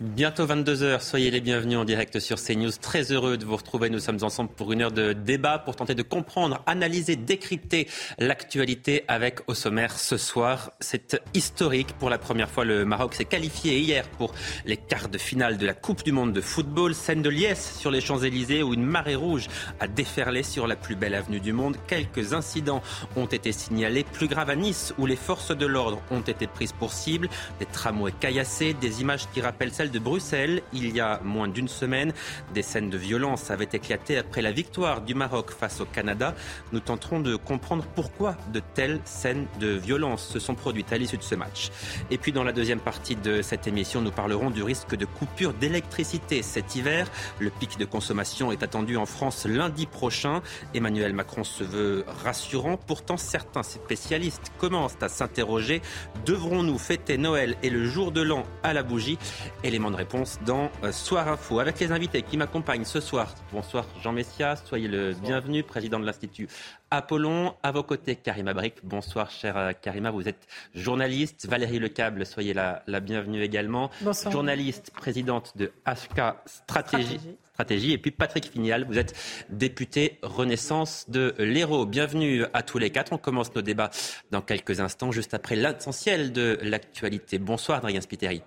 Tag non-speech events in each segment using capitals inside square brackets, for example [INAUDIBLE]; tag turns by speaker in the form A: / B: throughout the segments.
A: Bientôt 22h, soyez les bienvenus en direct sur CNews. Très heureux de vous retrouver. Nous sommes ensemble pour une heure de débat pour tenter de comprendre, analyser, décrypter l'actualité avec au sommaire ce soir. C'est historique. Pour la première fois, le Maroc s'est qualifié hier pour les quarts de finale de la Coupe du Monde de football. Scène de liesse sur les Champs-Élysées où une marée rouge a déferlé sur la plus belle avenue du monde. Quelques incidents ont été signalés. Plus grave à Nice où les forces de l'ordre ont été prises pour cible. Des tramways caillassés, des images qui rappellent celles de Bruxelles, il y a moins d'une semaine, des scènes de violence avaient éclaté après la victoire du Maroc face au Canada. Nous tenterons de comprendre pourquoi de telles scènes de violence se sont produites à l'issue de ce match. Et puis dans la deuxième partie de cette émission, nous parlerons du risque de coupure d'électricité cet hiver. Le pic de consommation est attendu en France lundi prochain. Emmanuel Macron se veut rassurant. Pourtant, certains spécialistes commencent à s'interroger. Devrons-nous fêter Noël et le jour de l'an à la bougie? Et les de réponse dans euh, Soir Info. Avec les invités qui m'accompagnent ce soir. Bonsoir Jean Messias, soyez le bienvenu, président de l'Institut Apollon. À vos côtés, Karima Brick. Bonsoir chère euh, Karima, vous êtes journaliste. Valérie Lecable, soyez la, la bienvenue également.
B: Bonsoir.
A: Journaliste, présidente de HK Stratégie. Stratégie. Et puis Patrick Finial, vous êtes député Renaissance de l'Hérault. Bienvenue à tous les quatre. On commence nos débats dans quelques instants, juste après l'essentiel de l'actualité. Bonsoir Adrien Spiteri.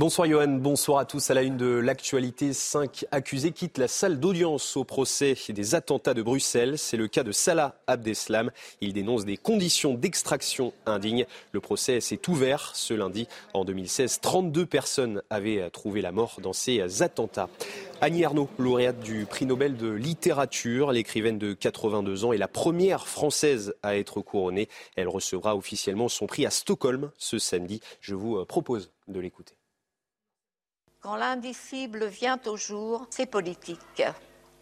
C: Bonsoir Johan, bonsoir à tous. À la une de l'actualité, cinq accusés quittent la salle d'audience au procès des attentats de Bruxelles. C'est le cas de Salah Abdeslam. Il dénonce des conditions d'extraction indignes. Le procès s'est ouvert ce lundi. En 2016, 32 personnes avaient trouvé la mort dans ces attentats. Annie Arnaud, lauréate du prix Nobel de littérature, l'écrivaine de 82 ans est la première française à être couronnée. Elle recevra officiellement son prix à Stockholm ce samedi. Je vous propose de l'écouter.
D: Quand l'indicible vient au jour, c'est politique.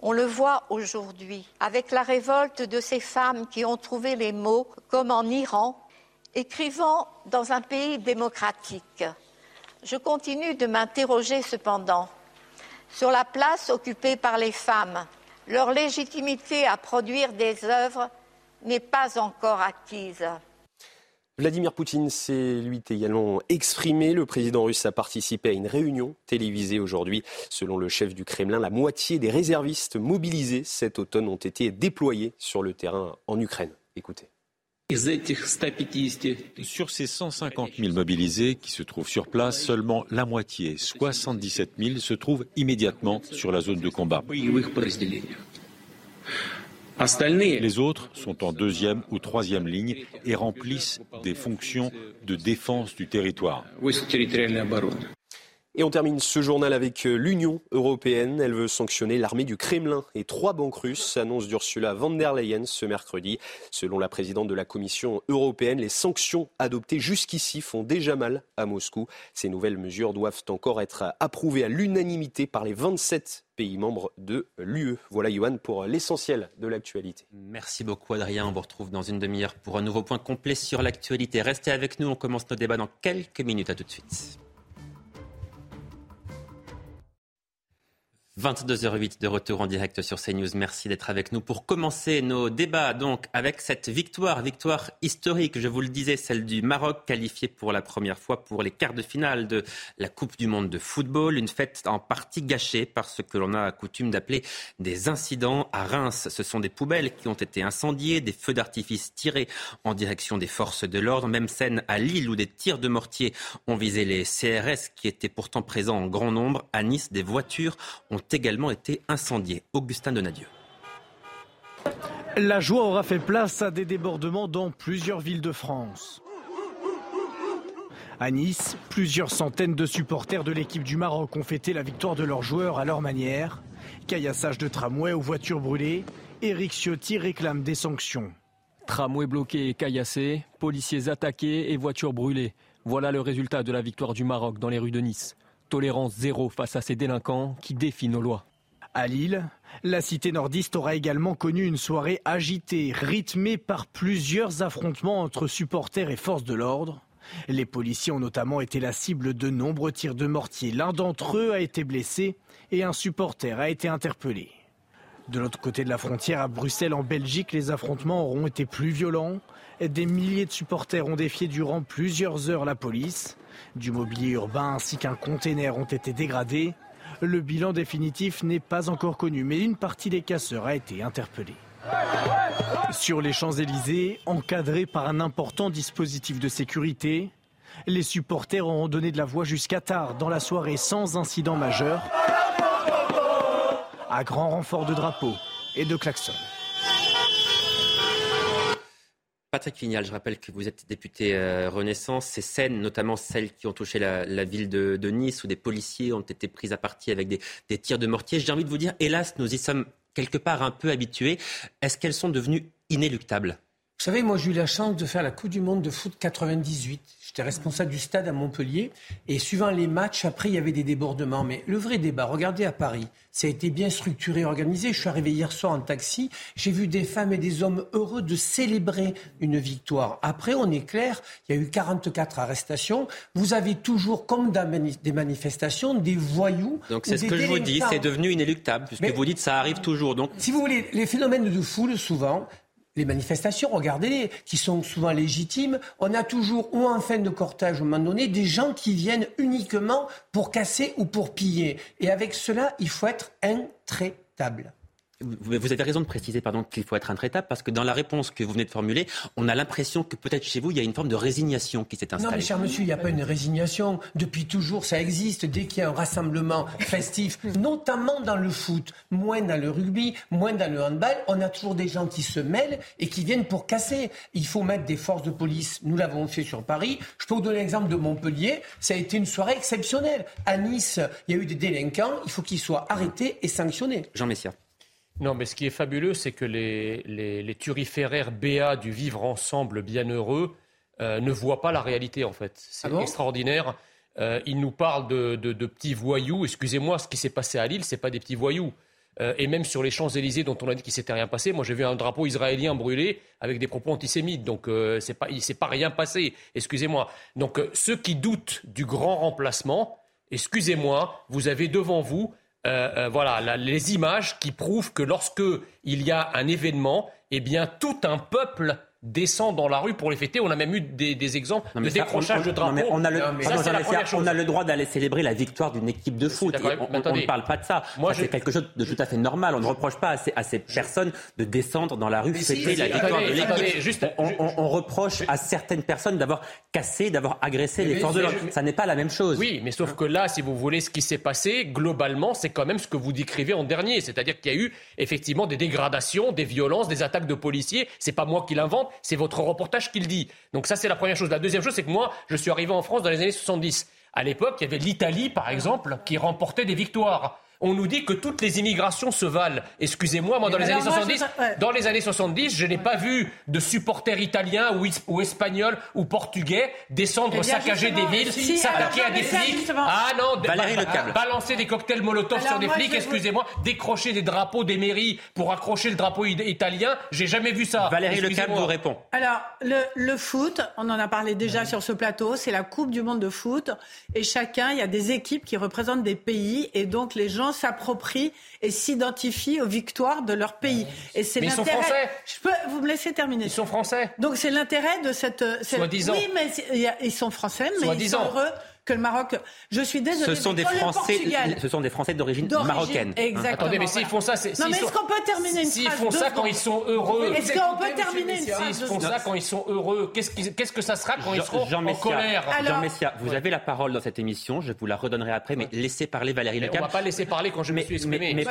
D: On le voit aujourd'hui avec la révolte de ces femmes qui ont trouvé les mots, comme en Iran, écrivant dans un pays démocratique. Je continue de m'interroger cependant sur la place occupée par les femmes. Leur légitimité à produire des œuvres n'est pas encore acquise.
C: Vladimir Poutine s'est lui également exprimé. Le président russe a participé à une réunion télévisée aujourd'hui. Selon le chef du Kremlin, la moitié des réservistes mobilisés cet automne ont été déployés sur le terrain en Ukraine. Écoutez.
E: Sur ces 150 000 mobilisés qui se trouvent sur place, seulement la moitié, 77 000, se trouvent immédiatement sur la zone de combat. Les autres sont en deuxième ou troisième ligne et remplissent des fonctions de défense du territoire.
C: Et on termine ce journal avec euh, l'Union européenne. Elle veut sanctionner l'armée du Kremlin et trois banques russes, annonce d'Ursula von der Leyen ce mercredi. Selon la présidente de la Commission européenne, les sanctions adoptées jusqu'ici font déjà mal à Moscou. Ces nouvelles mesures doivent encore être approuvées à l'unanimité par les 27 pays membres de l'UE. Voilà, Johan, pour l'essentiel de l'actualité.
A: Merci beaucoup, Adrien. On vous retrouve dans une demi-heure pour un nouveau point complet sur l'actualité. Restez avec nous. On commence nos débats dans quelques minutes. À tout de suite. 22h08 de retour en direct sur CNews. Merci d'être avec nous pour commencer nos débats donc avec cette victoire, victoire historique, je vous le disais, celle du Maroc qualifié pour la première fois pour les quarts de finale de la Coupe du monde de football, une fête en partie gâchée par ce que l'on a coutume d'appeler des incidents à Reims. Ce sont des poubelles qui ont été incendiées, des feux d'artifice tirés en direction des forces de l'ordre, même scène à Lille où des tirs de mortier ont visé les CRS qui étaient pourtant présents en grand nombre. À Nice, des voitures ont également été incendiés. Augustin Donadieu.
F: La joie aura fait place à des débordements dans plusieurs villes de France. À Nice, plusieurs centaines de supporters de l'équipe du Maroc ont fêté la victoire de leurs joueurs à leur manière. Caillassage de tramway ou voitures brûlées, Éric Ciotti réclame des sanctions.
B: Tramway bloqué et caillassé, policiers attaqués et voitures brûlées. Voilà le résultat de la victoire du Maroc dans les rues de Nice. Tolérance zéro face à ces délinquants qui défient nos lois.
F: À Lille, la cité nordiste aura également connu une soirée agitée, rythmée par plusieurs affrontements entre supporters et forces de l'ordre. Les policiers ont notamment été la cible de nombreux tirs de mortier. L'un d'entre eux a été blessé et un supporter a été interpellé. De l'autre côté de la frontière, à Bruxelles, en Belgique, les affrontements auront été plus violents. Des milliers de supporters ont défié durant plusieurs heures la police. Du mobilier urbain ainsi qu'un container ont été dégradés. Le bilan définitif n'est pas encore connu, mais une partie des casseurs a été interpellée. Sur les Champs-Élysées, encadrés par un important dispositif de sécurité, les supporters auront donné de la voix jusqu'à tard dans la soirée sans incident majeur, à grand renfort de drapeaux et de klaxons.
A: Patrick Vignal, je rappelle que vous êtes député euh, Renaissance. Ces scènes, notamment celles qui ont touché la, ville de, Nice, où des policiers ont été pris à partie avec des tirs de mortier, j'ai envie de vous dire, hélas, nous y sommes quelque part un peu habitués. Est-ce qu'elles sont devenues inéluctables?
G: Vous savez, moi j'ai eu la chance de faire la Coupe du Monde de foot 98. J'étais responsable du stade à Montpellier. Et suivant les matchs, après, il y avait des débordements. Mais le vrai débat, regardez à Paris, ça a été bien structuré, organisé. Je suis arrivé hier soir en taxi. J'ai vu des femmes et des hommes heureux de célébrer une victoire. Après, on est clair, il y a eu 44 arrestations. Vous avez toujours, comme dans des manifestations, des voyous.
A: Donc c'est ce que je vous dis, c'est devenu inéluctable, puisque vous dites ça arrive toujours. Donc...
G: Si vous voulez, les phénomènes de foule, souvent, les manifestations, regardez-les, qui sont souvent légitimes, on a toujours, ou en fin de cortège, au moment donné, des gens qui viennent uniquement pour casser ou pour piller. Et avec cela, il faut être intraitable.
A: Vous avez raison de préciser pardon, qu'il faut être intraitable parce que dans la réponse que vous venez de formuler, on a l'impression que peut-être chez vous, il y a une forme de résignation qui s'est installée.
G: Non, mais cher monsieur, il n'y a pas une résignation. Depuis toujours, ça existe. Dès qu'il y a un rassemblement [LAUGHS] festif, notamment dans le foot, moins dans le rugby, moins dans le handball, on a toujours des gens qui se mêlent et qui viennent pour casser. Il faut mettre des forces de police. Nous l'avons fait sur Paris. Je peux vous donner l'exemple de Montpellier. Ça a été une soirée exceptionnelle. À Nice, il y a eu des délinquants. Il faut qu'ils soient arrêtés et sanctionnés.
A: Jean Messia.
H: Non, mais ce qui est fabuleux, c'est que les, les, turiféraires BA du vivre ensemble bienheureux euh, ne voient pas la réalité, en fait. C'est ah extraordinaire. Euh, ils nous parlent de, de, petits voyous. Excusez-moi, ce qui s'est passé à Lille, ce n'est pas des petits voyous. Euh, et même sur les Champs-Élysées, dont on a dit qu'il s'était rien passé, moi j'ai vu un drapeau israélien brûlé avec des propos antisémites. Donc euh, c'est pas, il ne s'est pas rien passé. Excusez-moi. Donc ceux qui doutent du grand remplacement, excusez-moi, vous avez devant vous euh, euh, voilà, les images qui prouvent que lorsque il y a un événement, eh bien tout un peuple descend dans la rue pour les fêter. On a même eu des, exemples de décrochage de drapeaux.
A: on, a le, droit d'aller célébrer la victoire d'une équipe de foot. on, ne parle pas de ça. C'est quelque chose de tout à fait normal. On ne reproche pas à ces, personnes de descendre dans la rue fêter la victoire de l'équipe. On, reproche à certaines personnes d'avoir cassé, d'avoir agressé les forces de l'ordre. Ça n'est pas la même chose.
H: Oui, mais sauf que là, si vous voulez, ce qui s'est passé, globalement, c'est quand même ce que vous décrivez en dernier. C'est-à-dire qu'il y a eu effectivement des dégradations, des violences, des attaques de policiers. C'est pas moi qui l'invente c'est votre reportage qui le dit. Donc ça, c'est la première chose. La deuxième chose, c'est que moi, je suis arrivé en France dans les années 70. À l'époque, il y avait l'Italie, par exemple, qui remportait des victoires on nous dit que toutes les immigrations se valent. Excusez-moi, moi, dans les, années 70, dans les années 70, je n'ai pas vu de supporters italiens ou, espagnols ou portugais descendre eh saccager des villes, s'attaquer à des flics. Ah non, balancer des cocktails Molotov sur des flics, excusez-moi, décrocher des drapeaux des mairies pour accrocher le drapeau italien. J'ai jamais vu ça.
A: Valérie Lecable vous répond.
I: Alors, le, foot, on en a parlé déjà sur ce plateau, c'est la Coupe du monde de foot. Et chacun, il y a des équipes qui représentent des pays. Et donc, les gens s'approprient et s'identifient aux victoires de leur pays. Et
H: c'est mais ils sont français.
I: Je peux vous me laisser terminer.
H: Ils sont français.
I: Donc c'est l'intérêt de cette.
H: Soi-disant.
I: Oui, mais ils sont français, mais ils sont heureux que le Maroc. Je suis désolée.
A: Ce sont des Français. Ce sont des Français d'origine marocaine.
I: Hein. Exactement.
H: Attendez, mais s'ils font ça,
I: c'est. Non, mais est-ce qu'on peut terminer une
H: S'ils font ça quand ils sont heureux?
I: Est-ce qu'on peut terminer une phrase
H: S'ils font ça quand ils sont heureux, qu'est-ce que ça sera quand ils seront en colère?
A: Jean Messia, vous avez la parole dans cette émission. Je vous la redonnerai après, mais laissez parler Valérie Lecam.
H: On va pas laisser parler quand je me suis exprimé.
A: Mais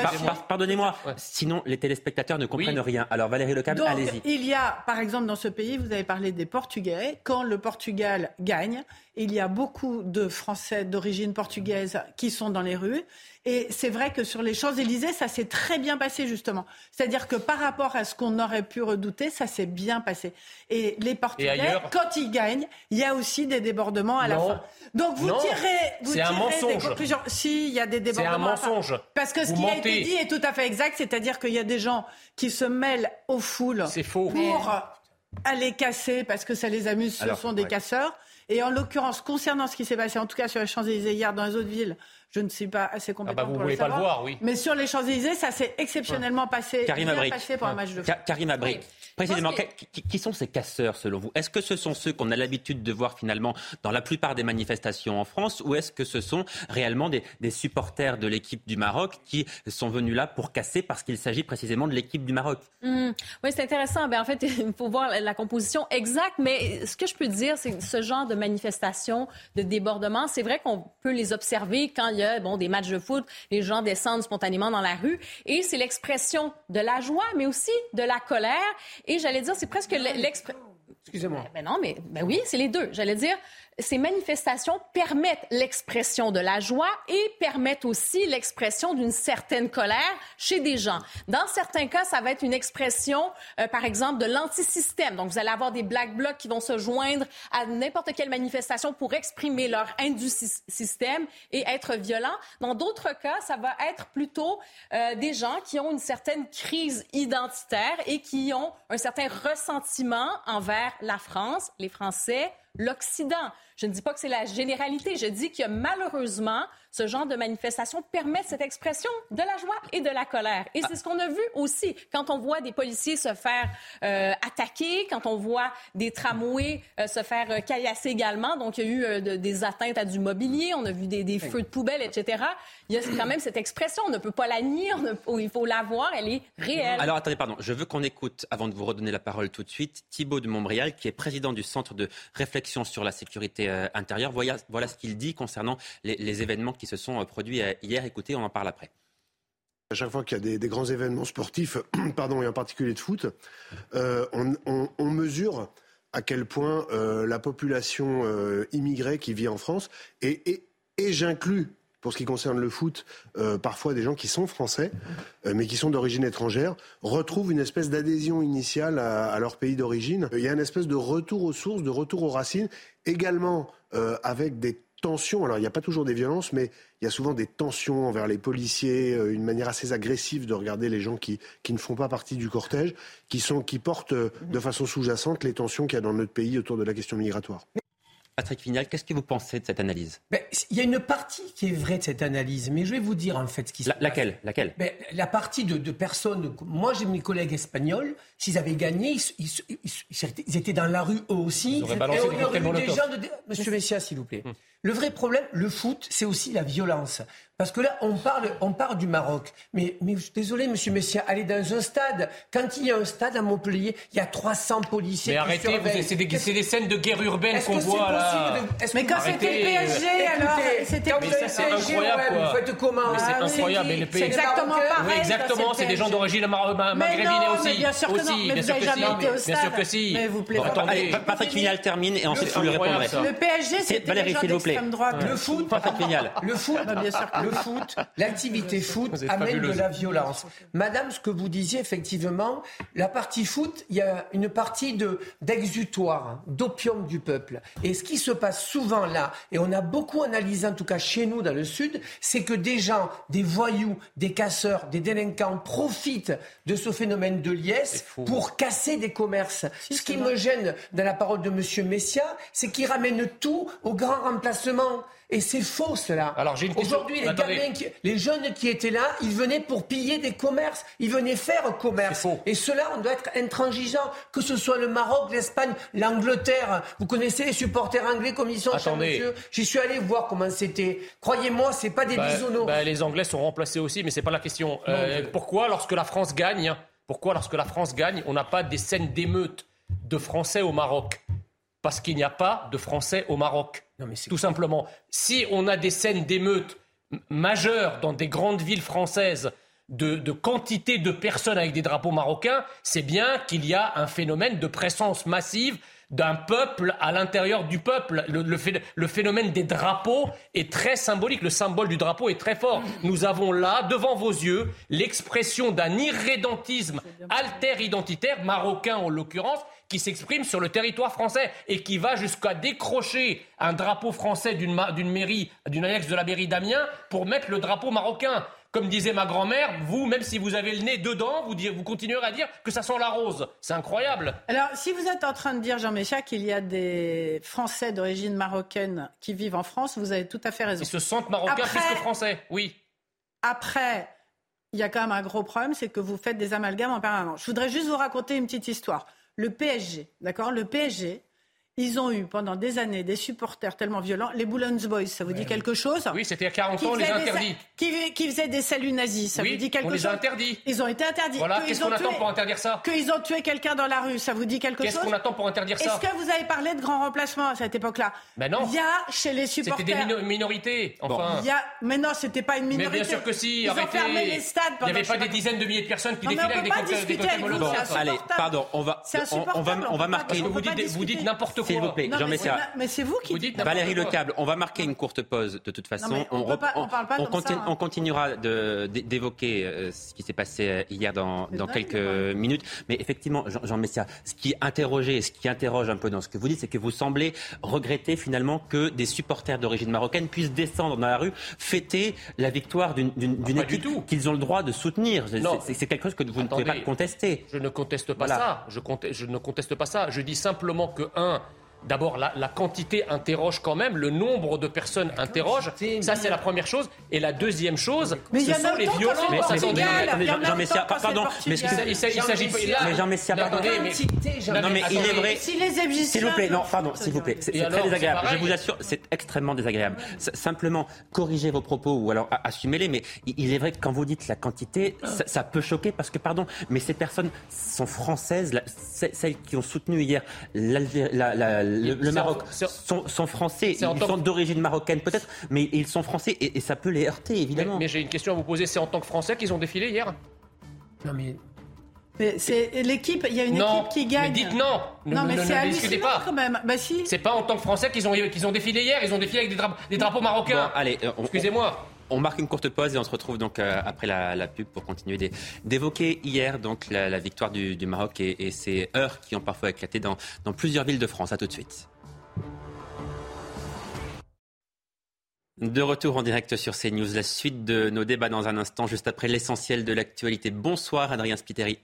A: pardonnez-moi. Sinon, les téléspectateurs ne comprennent rien. Alors Valérie Lecam, allez-y.
I: Il y a, par exemple, dans ce pays, vous avez parlé des Portugais. Quand le Portugal gagne, il y a beaucoup de de Français d'origine portugaise qui sont dans les rues. Et c'est vrai que sur les Champs-Élysées, ça s'est très bien passé, justement. C'est-à-dire que par rapport à ce qu'on aurait pu redouter, ça s'est bien passé. Et les Portugais, quand ils gagnent, il y a aussi des débordements à la fin. Donc vous tirez, vous tirez
H: un mensonge.
I: des conclusions. Si, il y a des débordements.
H: C'est un mensonge.
I: Parce que ce qui a été dit est tout à fait exact, c'est-à-dire qu'il y a des gens qui se mêlent aux foules
H: faux.
I: pour aller casser parce que ça les amuse, ce sont des casseurs. Et en l'occurrence, concernant ce qui s'est passé, en tout cas sur les Champs-Élysées hier, dans les autres villes, je ne suis pas assez compétente
H: ah bah vous
I: pour
H: voulez
I: le savoir.
H: Pas le voir, oui.
I: Mais sur les Champs-Élysées, ça s'est exceptionnellement passé,
A: Karim
I: bien passé pour un match de foot.
A: Karim précisément, qui, qui, sont ces casseurs selon vous? Est-ce que ce sont ceux qu'on a l'habitude de voir finalement dans la plupart des manifestations en France ou est-ce que ce sont réellement des, des supporters de l'équipe du Maroc qui sont venus là pour casser parce qu'il s'agit précisément de l'équipe du Maroc?
J: Mmh. Oui, c'est intéressant. Ben, en fait, il faut voir la composition exacte, mais ce que je peux dire, c'est que ce genre de manifestation, de débordement, c'est vrai qu'on peut les observer quand il y a bon, des matchs de foot, les gens descendent spontanément dans la rue et c'est l'expression de la joie, mais aussi de la colère. Et j'allais dire, c'est presque l'expression.
G: Excusez-moi.
J: Ben non, mais ben oui, c'est les deux. J'allais dire, ces manifestations permettent l'expression de la joie et permettent aussi l'expression d'une certaine colère chez des gens. Dans certains cas, ça va être une expression, euh, par exemple, de l'antisystème. Donc, vous allez avoir des black blocs qui vont se joindre à n'importe quelle manifestation pour exprimer leur haine du système et être violents. Dans d'autres cas, ça va être plutôt euh, des gens qui ont une certaine crise identitaire et qui ont un certain ressentiment envers la France, les Français, l'Occident. Je ne dis pas que c'est la généralité. Je dis que malheureusement, ce genre de manifestation permet cette expression de la joie et de la colère. Et c'est ce qu'on a vu aussi quand on voit des policiers se faire euh, attaquer, quand on voit des tramways euh, se faire euh, caillasser également. Donc, il y a eu euh, des atteintes à du mobilier, on a vu des, des feux de poubelle, etc. Il y a quand même cette expression, on ne peut pas la nier, il faut la voir, elle est réelle.
A: Alors, attendez, pardon, je veux qu'on écoute, avant de vous redonner la parole tout de suite, Thibault de Montbrial, qui est président du Centre de réflexion sur la sécurité intérieure. Voilà, voilà ce qu'il dit concernant les, les événements qui se sont euh, produits euh, hier. Écoutez, on en parle après.
K: À chaque fois qu'il y a des, grands événements sportifs, [CLEARS THROAT] pardon, et en particulier de foot, euh, on, mesure à quel point la population immigrée qui vit en France, et, et, j'inclus pour ce qui concerne le foot, parfois des gens qui sont français, mais qui sont d'origine étrangère, retrouvent une espèce d'adhésion initiale à, leur pays d'origine. Il y a une espèce de retour aux sources, de retour aux racines, également avec des tensions. Alors, il n'y a pas toujours des violences, mais il y a souvent des tensions envers les policiers, euh, une manière assez agressive de regarder les gens qui, qui ne font pas partie du cortège, qui, sont, qui portent euh, de façon sous-jacente les tensions qu'il y a dans notre pays autour de la question migratoire.
A: Patrick Vignal, qu'est-ce que vous pensez de cette analyse?
G: Ben, Il y a une partie qui est vraie de cette analyse, mais je vais vous dire en fait ce qui se
A: la,
G: passe.
A: Laquelle, laquelle
G: ben, La partie de, de, personnes. Moi, j'ai mes collègues espagnols. S'ils avaient gagné, ils, ils, ils, ils, étaient dans la rue eux aussi.
H: Ils auraient balancé
G: et on
H: des
G: aurait eu des gens de... Monsieur Messia, s'il vous plaît. Hum. Le vrai problème, le foot, c'est aussi la violence. Parce que là, on parle, on parle du Maroc. Mais, mais désolé, monsieur Messia, allez dans un stade. Quand il y a un stade à Montpellier, il y a 300 policiers.
H: Mais arrêtez, c'est des, des, scènes de guerre urbaine qu'on voit là.
I: De, mais quand c'était le PSG, alors
H: c'était le PSG. C'est incroyable.
G: Ouais, vous faites comment
H: mais C'est ah, incroyable. Mais le
I: C'est exactement pareil.
H: Oui, exactement. C'est des gens d'origine maghrébine aussi.
I: Bien sûr que non. Mais vous n'avez jamais été au stade.
H: Bien sûr que si.
I: Mais vous plaît.
A: Attendez, Patrick Vignal termine et ensuite vous lui répondrez.
I: Le PSG, c'était
A: Valérie, s'il vous plaît.
G: Le foot. [LAUGHS] Le foot, le foot, l'activité foot amène de la violence. Madame, ce que vous disiez, effectivement, la partie foot, il y a une partie de, d'exutoire, d'opium du peuple. Et ce qui se passe souvent là, et on a beaucoup analysé, en tout cas chez nous dans le Sud, c'est que des gens, des voyous, des casseurs, des délinquants profitent de ce phénomène de liesse pour casser des commerces. Ce qui me gêne dans la parole de Monsieur Messia, c'est qu'il ramène tout au grand remplacement. Et c'est faux cela.
H: Alors j'ai une
G: Aujourd'hui, les gamins, qui, les jeunes qui étaient là, ils venaient pour piller des commerces, ils venaient faire commerce. Et cela, on doit être intransigeant, que ce soit le Maroc, l'Espagne, l'Angleterre. Vous connaissez les supporters anglais comme ils sont,
H: Attendez.
G: monsieur. J'y suis allé voir comment c'était. Croyez-moi, c'est pas des
H: bah,
G: bisounours.
H: Bah, les Anglais sont remplacés aussi, mais c'est pas la question. Euh, pourquoi, lorsque la France gagne, pourquoi, lorsque la France gagne, on n'a pas des scènes d'émeutes de Français au Maroc? Parce qu'il n'y a pas de Français au Maroc.
G: Non, mais
H: Tout simplement. Si on a des scènes d'émeutes majeures dans des grandes villes françaises, de, de, quantité de personnes avec des drapeaux marocains, c'est bien qu'il y a un phénomène de présence massive d'un peuple à l'intérieur du peuple. Le, phénomène des drapeaux est très symbolique. Le symbole du drapeau est très fort. Nous avons là, devant vos yeux, l'expression d'un irrédentisme alter-identitaire, marocain en l'occurrence, qui s'exprime sur le territoire français et qui va jusqu'à décrocher un drapeau français d'une mairie, d'une annexe de la mairie d'Amiens pour mettre le drapeau marocain. Comme disait ma grand-mère, vous, même si vous avez le nez dedans, vous, vous continuerez à dire que ça sent la rose. C'est incroyable.
I: Alors, si vous êtes en train de dire, Jean Méchac, qu'il y a des Français d'origine marocaine qui vivent en France, vous avez tout à fait raison.
H: Ils se sentent marocains plus que français, oui.
I: Après, il y a quand même un gros problème, c'est que vous faites des amalgames en permanence. Je voudrais juste vous raconter une petite histoire. Le PSG, d'accord? Le PSG, ils ont eu pendant des années des supporters tellement violents. Les Boulons Boys, ça vous dit quelque chose?
H: Oui, c'était il y a 40 ans, on les a interdits.
I: Qui, qui, faisaient des saluts nazis, ça vous dit quelque chose
H: on les a interdits.
I: Ils ont été interdits.
H: Voilà, qu'est-ce qu'on attend pour interdire ça?
I: Qu'ils ont tué quelqu'un dans la rue, ça vous dit quelque chose?
H: Qu'est-ce qu'on attend pour interdire ça?
I: Est-ce que vous avez parlé de grand remplacement à cette époque-là?
H: Ben non.
I: Il y a chez les supporters...
H: C'était des minorités, enfin.
I: Il y a... Mais non, c'était pas une minorité.
H: Mais bien sûr que si,
I: Ils arrêtez. ont fermé les stades
H: Il n'y avait pas des dizaines de milliers de personnes qui défilaient avec des cocktails.
A: Allez, pardon, on va, on va marquer...
H: Vous dites n'importe quoi.
A: S'il vous plaît, Jean Messia.
I: Mais c'est vous qui
H: vous dites
A: Valérie Lecable, on va marquer une courte pause de toute façon.
I: on,
A: on, continuera d'évoquer euh, ce qui s'est passé euh, hier dans, quelques minutes. Mais effectivement, Jean, Messia, ce qui interrogeait, ce qui interroge un peu dans ce que vous dites, c'est que vous semblez regretter finalement que des supporters d'origine marocaine puissent descendre dans la rue, fêter la victoire d'une
H: ah,
A: équipe qu'ils ont le droit de soutenir. C'est quelque chose que vous ne pouvez pas contester.
H: Je ne conteste pas ça. Je, je ne conteste pas ça. Je dis simplement que, un, D'abord, la, quantité interroge quand même, le nombre de personnes interroge. Ça, c'est la première chose. Et la deuxième chose,
I: mais
H: ce sont les violences.
A: Mais Jean Messia, pardon. Mais il s'agit pas. Mais Jean Messia, pardon. Non, mais il est vrai. S'il vous plaît, non, pardon, s'il vous plaît. C'est très désagréable. Je vous assure, c'est extrêmement désagréable. Simplement, corrigez vos propos ou alors assumez-les. Mais il est vrai que quand vous dites la quantité, ça peut choquer parce que, pardon, mais ces personnes sont françaises. Celles qui ont soutenu hier la le, Maroc sont, français, ils sont d'origine marocaine peut-être, mais ils sont français et, ça peut les heurter évidemment.
H: Mais, j'ai une question à vous poser, c'est en tant que Français qu'ils ont défilé hier?
I: Non mais mais c'est l'équipe, il y a une équipe qui gagne.
H: Mais dites non.
I: Non, mais c'est hallucinant pas. quand même. Bah si.
H: C'est pas en tant que Français qu'ils ont, qu'ils ont défilé hier. Ils ont défilé avec des, drapeaux, marocains.
A: allez,
H: excusez-moi.
A: On marque une courte pause et on se retrouve donc euh, après la, pub pour continuer d'évoquer hier la, victoire du, Maroc et, ces heures qui ont parfois éclaté dans, dans plusieurs villes de France. À tout de suite. De retour en direct sur CNews, la suite de nos débats dans un instant, juste après l'essentiel de l'actualité. Bonsoir Adrien Spiteri.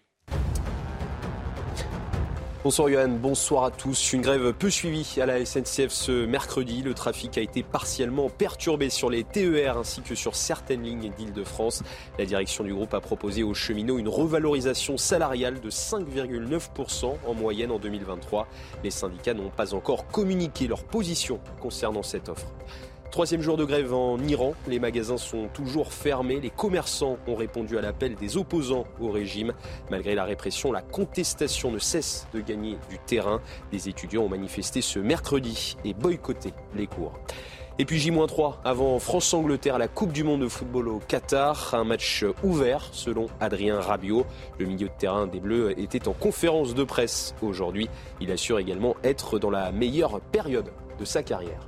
C: Bonsoir Johan, bonsoir à tous. Une grève peu suivie à la SNCF ce mercredi. Le trafic a été partiellement perturbé sur les TER ainsi que sur certaines lignes d'Île-de-France. La direction du groupe a proposé aux cheminots une revalorisation salariale de 5,9% en moyenne en 2023. Les syndicats n'ont pas encore communiqué leur position concernant cette offre. Troisième jour de grève en Iran, les magasins sont toujours fermés, les commerçants ont répondu à l'appel des opposants au régime. Malgré la répression, la contestation ne cesse de gagner du terrain. Les étudiants ont manifesté ce mercredi et boycotté les cours. Et puis J-3 avant France-Angleterre, la Coupe du Monde de football au Qatar. Un match ouvert selon Adrien Rabiot. Le milieu de terrain des Bleus était en conférence de presse aujourd'hui. Il assure également être dans la meilleure période de sa carrière.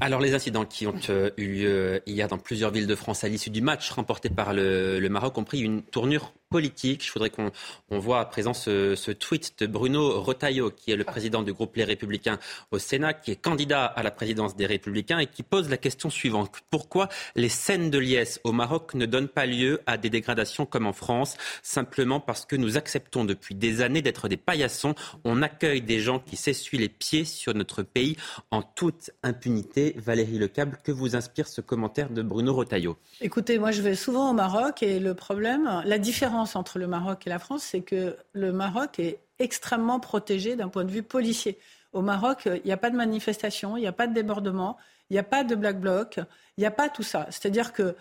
A: Alors les incidents qui ont euh, eu lieu hier dans plusieurs villes de France à l'issue du match remporté par le Maroc ont pris une tournure Je voudrais qu'on voit à présent ce, tweet de Bruno Retailleau, qui est le président du groupe Les Républicains au Sénat, qui est candidat à la présidence des Républicains et qui pose la question suivante. Pourquoi les scènes de liesse au Maroc ne donnent pas lieu à des dégradations comme en France? Simplement parce que nous acceptons depuis des années d'être des paillassons. On accueille des gens qui s'essuient les pieds sur notre pays en toute impunité. Valérie Lecable, que vous inspire ce commentaire de Bruno Retailleau?
I: Écoutez, moi je vais souvent au Maroc et le problème, la différence entre le Maroc et la France, c'est que le Maroc est extrêmement protégé d'un point de vue policier. Au Maroc, il n'y a pas de manifestation, il n'y a pas de débordement, il n'y a pas de black bloc, il n'y a pas tout ça. C'est-à-dire que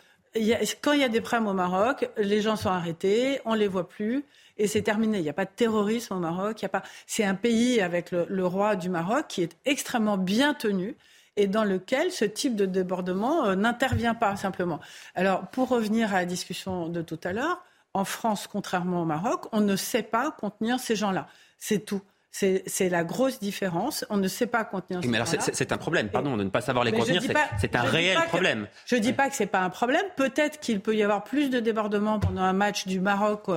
I: quand il y a des problèmes au Maroc, les gens sont arrêtés, on ne les voit plus et c'est terminé. Il n'y a pas de terrorisme au Maroc. A pas... C'est un pays avec le, roi du Maroc qui est extrêmement bien tenu et dans lequel ce type de débordement euh, n'intervient pas simplement. Alors, pour revenir à la discussion de tout à l'heure, en France, contrairement au Maroc, on ne sait pas contenir ces gens-là. C'est tout. C'est la grosse différence. On ne sait pas contenir.
A: mais alors c'est un problème, pardon, de ne pas savoir les contenir, c'est un réel problème.
I: je ne dis pas que c'est pas un problème. Peut-être qu'il peut y avoir plus de débordements pendant un match du Maroc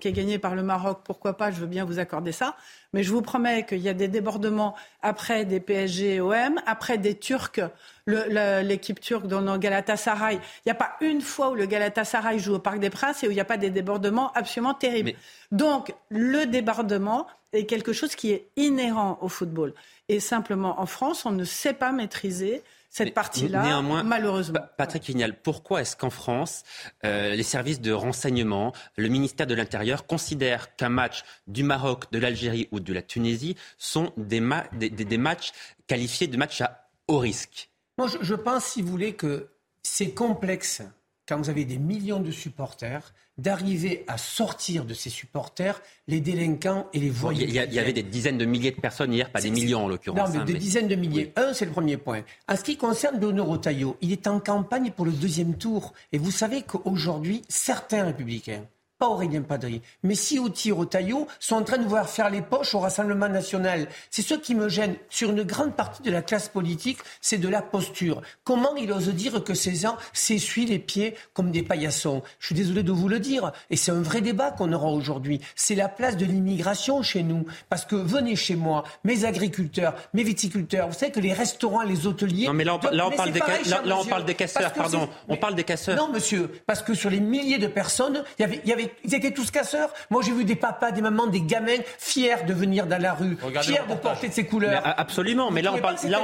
I: qui est gagné par le Maroc. Pourquoi pas Je veux bien vous accorder ça. Mais je vous promets qu'il y a des débordements après des PSG et OM, après des Turcs, l'équipe turque dans le Galatasaray. Il n'y a pas une fois où le Galatasaray joue au Parc des Princes et où il n'y a pas des débordements absolument terribles. Donc, le débordement est quelque chose qui est inhérent au football. Et simplement, en France, on ne sait pas maîtriser cette partie-là, malheureusement.
A: Patrick Vignal, pourquoi est-ce qu'en France, euh, les services de renseignement, le ministère de l'Intérieur considèrent qu'un match du Maroc, de l'Algérie ou de la Tunisie sont des, des, matchs qualifiés de matchs à haut risque?
G: Moi, je, je pense, si vous voulez, que c'est complexe quand vous avez des millions de supporters, d'arriver à sortir de ces supporters les délinquants et les voyous.
A: Il y, avait des dizaines de milliers de personnes hier, pas des millions en l'occurrence.
G: Non, mais hein, des dizaines de milliers. Un, c'est le premier point. En ce qui concerne Bruno Rotaillot, il est en campagne pour le deuxième tour. Et vous savez qu'aujourd'hui, certains républicains, pas Aurélien Padry, mais si au tir au taillot sont en train de voir faire les poches au Rassemblement national. C'est ce qui me gêne sur une grande partie de la classe politique, c'est de la posture. Comment il ose dire que ces gens s'essuient les pieds comme des paillassons? Je suis désolé de vous le dire, et c'est un vrai débat qu'on aura aujourd'hui. C'est la place de l'immigration chez nous, parce que venez chez moi, mes agriculteurs, mes viticulteurs, vous savez que les restaurants, les hôteliers...
A: Non mais là on, parle, des, là, on parle des casseurs, pardon, on parle des casseurs.
G: Non monsieur, parce que sur les milliers de personnes, il y avait, y avait ils étaient tous casseurs. Moi, j'ai vu des papas, des mamans, des gamins fiers de venir dans la rue, fiers de porter de ces couleurs.
A: absolument, mais là on parle. Là,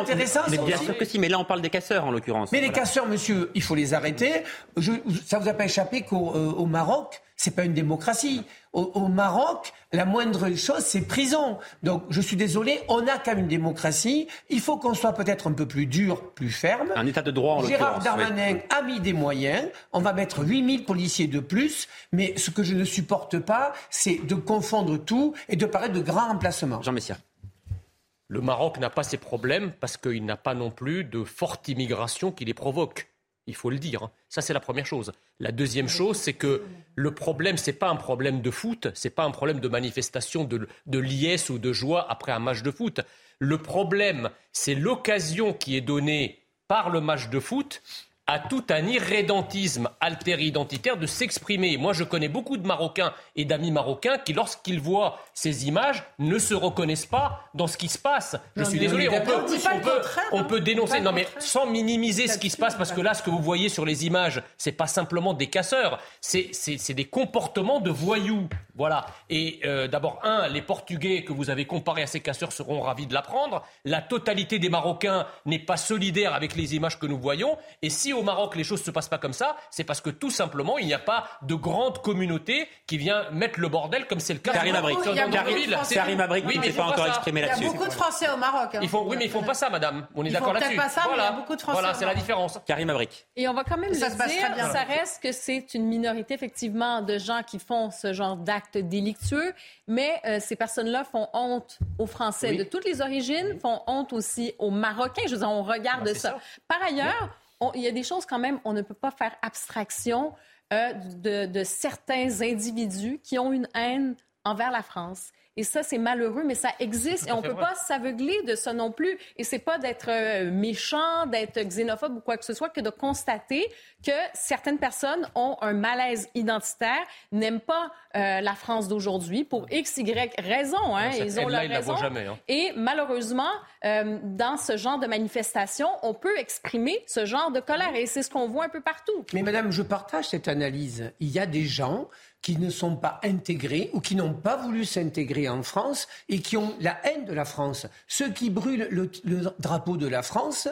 A: mais bien sûr que si, mais là on parle des casseurs en l'occurrence.
G: Mais les casseurs, monsieur, il faut les arrêter. Je, ça vous a pas échappé qu'au euh, Maroc, c'est pas une démocratie. Au, Maroc, la moindre chose, c'est prison. Donc, je suis désolé, on a quand même une démocratie. Il faut qu'on soit peut-être un peu plus dur, plus ferme.
A: Un état de droit, en
G: Gérard Darmanin a mis des moyens. On va mettre 8000 policiers de plus. Mais ce que je ne supporte pas, c'est de confondre tout et de paraître de grands remplacements.
A: Jean Messia.
H: Le Maroc n'a pas ces problèmes parce qu'il n'a pas non plus de forte immigration qui les provoque. Il faut le dire. Hein. Ça, c'est la première chose. La deuxième chose, c'est que le problème, ce n'est pas un problème de foot, ce n'est pas un problème de manifestation de, de liesse ou de joie après un match de foot. Le problème, c'est l'occasion qui est donnée par le match de foot à tout un irrédentisme alter-identitaire de s'exprimer. Moi, je connais beaucoup de Marocains et d'amis marocains qui, lorsqu'ils voient ces images, ne se reconnaissent pas dans ce qui se passe. Je suis désolé, on peut, on peut, dénoncer, non mais sans minimiser ce qui se passe, parce que là, ce que vous voyez sur les images, c'est pas simplement des casseurs, c'est des comportements de voyous. Voilà. Et euh, d'abord, un, les Portugais que vous avez comparés à ces casseurs seront ravis de l'apprendre. La totalité des Marocains n'est pas solidaire avec les images que nous voyons. Et si au Maroc les choses ne se passent pas comme ça, c'est parce que tout simplement il n'y a pas de grande communauté qui vient mettre le bordel comme c'est le cas.
A: Karim Abrik, Karim Abrik, oui, ne s'est pas encore exprimé là-dessus.
I: Il y a beaucoup de Français au Maroc. Hein.
H: Ils font, oui, mais ils font pas ça, madame. On est d'accord là-dessus.
I: Pas ça, voilà. il y a beaucoup de Français.
H: Voilà, c'est la différence.
A: Karim Abrik.
J: Et on va quand même ça le dire, ça reste que c'est une minorité effectivement de gens qui font ce genre d'actes délictueux, mais euh, ces personnes-là font honte aux Français de toutes les origines, font honte aussi aux Marocains. Je veux dire, on regarde ben, ça. Par ailleurs il y a des choses quand même, on ne peut pas faire abstraction euh, de, de, certains individus qui ont une haine envers la France. Et ça, c'est malheureux, mais ça existe et on ne peut pas s'aveugler de ça non plus. Et c'est pas d'être euh, méchant, d'être xénophobe ou quoi que ce soit que de constater que certaines personnes ont un malaise identitaire, n'aiment pas euh, la France d'aujourd'hui pour x, y raison. Hein, ils ont leur raison. Jamais, hein. Et malheureusement, euh, dans ce genre de manifestation, on peut exprimer ce genre de colère et c'est ce qu'on voit un peu partout.
G: Mais madame, je partage cette analyse. Il y a des gens qui ne sont pas intégrés ou qui n'ont pas voulu s'intégrer en France et qui ont la haine de la France. Ceux qui brûlent le, drapeau de la France,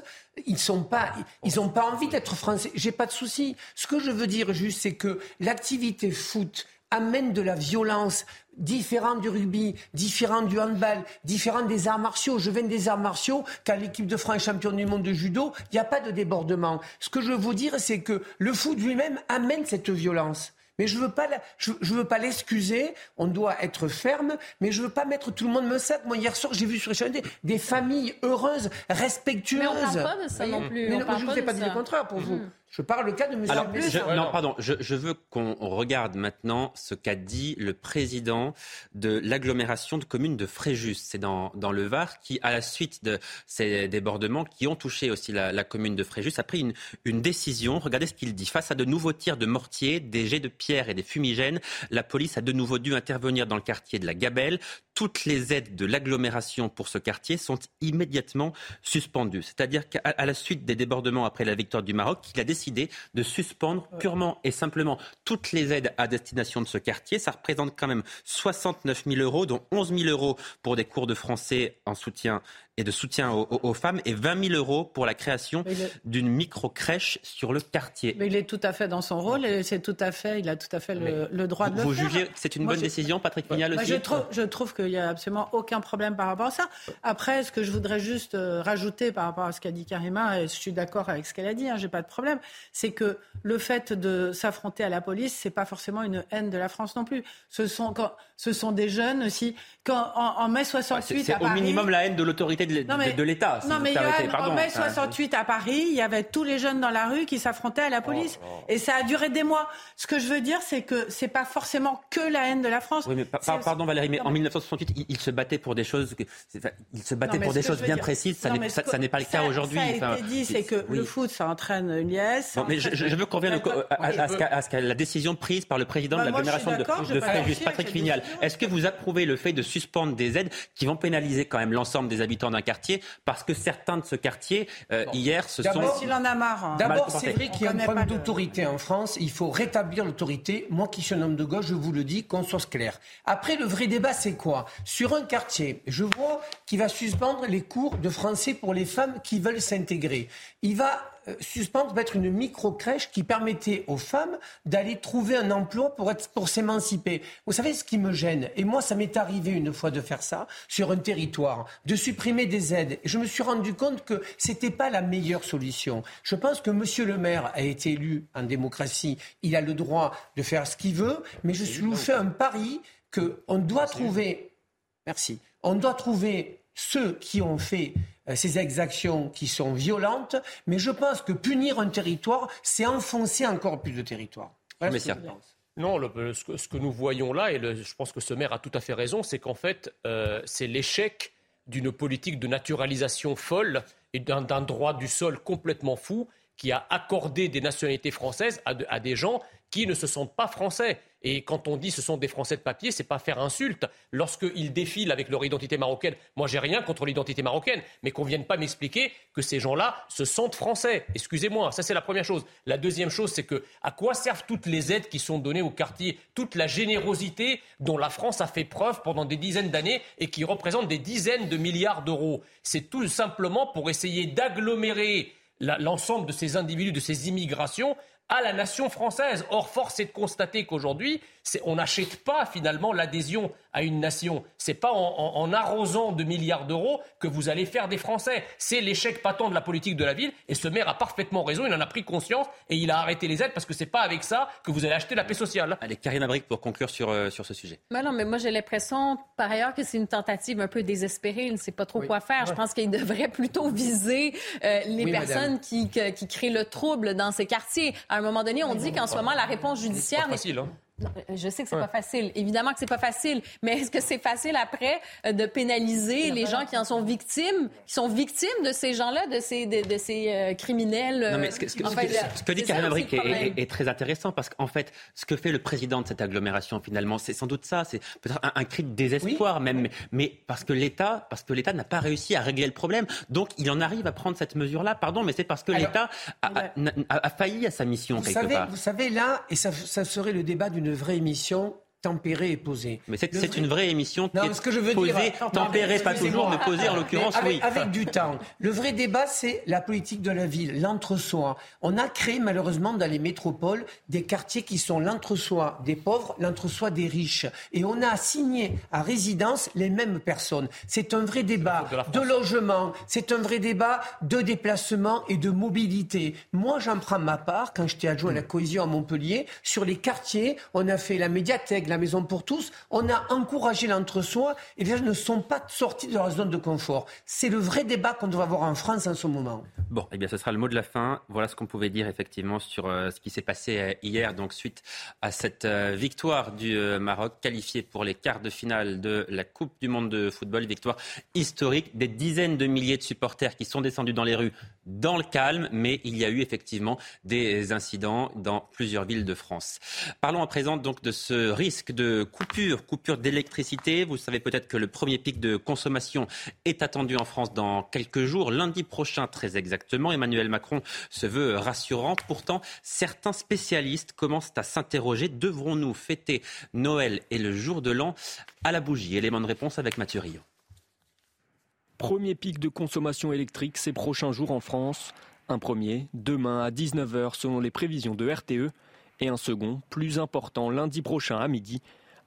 G: ils n'ont pas, ils ont pas envie d'être français. J'ai pas de souci. Ce que je veux dire juste, c'est que l'activité foot amène de la violence différente du rugby, différente du handball, différente des arts martiaux. Je viens des arts martiaux, quand l'équipe de France est championne du monde de judo, il n'y a pas de débordement. Ce que je veux vous dire, c'est que le foot lui-même amène cette violence. Mais je veux pas, je, veux pas l'excuser. On doit être ferme, mais je veux pas mettre tout le monde me sac. Moi hier soir, j'ai vu sur les chaînes des, familles heureuses, respectueuses. Mais on
J: parle pas de ça non plus.
G: Mais je vous ai pas dit le contraire pour vous. Je parle le cas de M.
A: Alors, non, pardon, je, je veux qu'on regarde maintenant ce qu'a dit le président de l'agglomération de communes de Fréjus. C'est dans, dans le Var qui, à la suite de ces débordements qui ont touché aussi la, la commune de Fréjus, a pris une, une décision. Regardez ce qu'il dit. Face à de nouveaux tirs de mortier, des jets de pierre et des fumigènes, la police a de nouveau dû intervenir dans le quartier de la Gabelle. Toutes les aides de l'agglomération pour ce quartier sont immédiatement suspendues. C'est-à-dire qu'à la suite des débordements après la victoire du Maroc, il a décidé de suspendre purement et simplement toutes les aides à destination de ce quartier. Ça représente quand même 69 000 euros, dont 11 000 euros pour des cours de français en soutien et de soutien aux, femmes et 20 000 euros pour la création d'une micro-crèche sur le quartier.
I: Mais il est tout à fait dans son rôle et c'est tout à fait, il a tout à fait le, droit de
A: vous
I: le
A: faire. Vous jugez que c'est une bonne décision, Patrick Vignal aussi
I: je trouve, je trouve qu'il n'y a absolument aucun problème par rapport à ça. Après, ce que je voudrais juste euh, rajouter par rapport à ce qu'a dit Karima, et je suis d'accord avec ce qu'elle a dit, hein, j'ai pas de problème, c'est que le fait de s'affronter à la police, c'est pas forcément une haine de la France non plus. Ce sont, quand, ce sont des jeunes aussi. Quand, en, mai 68,
A: c'est au minimum la haine de l'autorité de l'État.
I: non, mais en mai 68 à Paris, il y avait tous les jeunes dans la rue qui s'affrontaient à la oh, police. Oh. Et ça a duré des mois. Ce que je veux dire, c'est que c'est pas forcément que la haine de la France.
A: Oui, mais pardon Valérie, mais en 1968, il, se battait pour des choses, il se battait pour des choses bien précises. Ça n'est pas le cas aujourd'hui.
I: Ça a été dit, c'est que le foot, ça entraîne une liesse.
A: mais je, veux qu'on revienne à, ce la décision prise par le président de bah, l'agglomération de, de Fréjus, Patrick Vignal. Est-ce que vous approuvez le fait de suspendre des aides qui vont pénaliser quand même l'ensemble des habitants d'un quartier parce que certains de ce quartier, euh, hier, se sont...
I: S'il en a marre.
G: Hein. D'abord, c'est vrai qu'il y a un problème d'autorité en France. Il faut rétablir l'autorité. Moi qui suis un homme de gauche, je vous le dis, qu'on soit clair. Après, le vrai débat, c'est quoi? Sur un quartier, je vois qu'il va suspendre les cours de français pour les femmes qui veulent s'intégrer. Il va suspendre peut-être une micro-crèche qui permettait aux femmes d'aller trouver un emploi pour, être, pour s'émanciper. Vous savez ce qui me gêne? Et moi, ça m'est arrivé une fois de faire ça sur un territoire, de supprimer des aides. Je me suis rendu compte que ce n'était pas la meilleure solution. Je pense que Monsieur le maire a été élu en démocratie. Il a le droit de faire ce qu'il veut, mais je vous fais un pari qu'on doit trouver... Merci. On doit trouver ceux qui ont fait euh, ces exactions qui sont violentes, mais je pense que punir un territoire, c'est enfoncer encore plus de territoire.
H: non, ce, que, nous voyons là, et je pense que ce maire a tout à fait raison, c'est qu'en fait, euh, c'est l'échec d'une politique de naturalisation folle et d'un droit du sol complètement fou qui a accordé des nationalités françaises à des gens qui ne se sentent pas français. Et quand on dit ce sont des Français de papier, c'est pas faire insulte. Lorsqu'ils défilent avec leur identité marocaine, moi j'ai rien contre l'identité marocaine, mais qu'on vienne pas m'expliquer que ces gens-là se sentent français. Excusez-moi, ça c'est la première chose. La deuxième chose, c'est que à quoi servent toutes les aides qui sont données au quartier, toute la générosité dont la France a fait preuve pendant des dizaines d'années et qui représente des dizaines de milliards d'euros. C'est tout simplement pour essayer d'agglomérer l'ensemble de ces individus, de ces immigrations, à la nation française. Or, force est de constater qu'aujourd'hui, on n'achète pas finalement l'adhésion à une nation. C'est pas en, arrosant de milliards d'euros que vous allez faire des Français. C'est l'échec patent de la politique de la ville. Et ce maire a parfaitement raison. Il en a pris conscience et il a arrêté les aides parce que c'est pas avec ça que vous allez acheter la paix sociale.
A: Allez, Karine Abric pour conclure sur, euh, sur ce sujet.
J: Ben non, mais moi j'ai l'impression par ailleurs que c'est une tentative un peu désespérée. Il ne sait pas trop quoi faire. Je pense qu'il devrait plutôt viser euh, les personnes qui, qui, créent le trouble dans ces quartiers. À un moment donné, on dit qu'en ce moment la réponse judiciaire.
H: C'est facile, hein.
J: Je sais que c'est pas facile. Évidemment que c'est pas facile. Mais est-ce que c'est facile après euh, de pénaliser les gens qui en sont victimes, qui sont victimes de ces gens-là, de ces, de, ces euh, criminels?
A: Non, mais ce que, ce que, dit Karine Abric est, très intéressant parce qu'en fait, ce que fait le président de cette agglomération, finalement, c'est sans doute ça. C'est peut-être un, cri de désespoir même, mais, parce que l'État, parce que l'État n'a pas réussi à régler le problème. Donc, il en arrive à prendre cette mesure-là. Pardon, mais c'est parce que l'État a, failli à sa mission
G: vous
A: quelque
G: savez,
A: part.
G: Vous savez, là, et ça, ça serait le débat d'une une vraie émission tempérée et posée.
A: Mais c'est une vraie émission qui ce que je veux posée, tempérée, pas toujours, mais posée en l'occurrence,
G: oui.
A: Avec
G: du temps. Le vrai débat, c'est la politique de la ville, l'entre-soi. On a créé malheureusement dans les métropoles des quartiers qui sont l'entre-soi des pauvres, l'entre-soi des riches. Et on a assigné à résidence les mêmes personnes. C'est un vrai débat de, de logement, c'est un vrai débat de déplacement et de mobilité. Moi, j'en prends ma part, quand j'étais adjoint à la cohésion à Montpellier, sur les quartiers, on a fait la médiathèque, la maison pour tous. On a encouragé l'entre-soi et les gens ne sont pas sortis de leur zone de confort. C'est le vrai débat qu'on doit avoir en France en ce moment.
A: Bon, eh bien, ce sera le mot de la fin. Voilà ce qu'on pouvait dire effectivement sur euh, ce qui s'est passé euh, hier, donc suite à cette euh, victoire du Maroc qualifié pour les quarts de finale de la Coupe du Monde de football, victoire historique. Des dizaines de milliers de supporters qui sont descendus dans les rues dans le calme, mais il y a eu effectivement des incidents dans plusieurs villes de France. Parlons à présent donc de ce risque de coupure, coupure d'électricité. Vous savez peut-être que le premier pic de consommation est attendu en France dans quelques jours, lundi prochain très exactement. Emmanuel Macron se veut rassurant. Pourtant, certains spécialistes commencent à s'interroger devrons-nous fêter Noël et le jour de l'an à la bougie? Élément de réponse avec Mathieu Rio.
B: Premier pic de consommation électrique ces prochains jours en France. Un premier, demain à 19h selon les prévisions de RTE, et un second, plus important, lundi prochain à midi,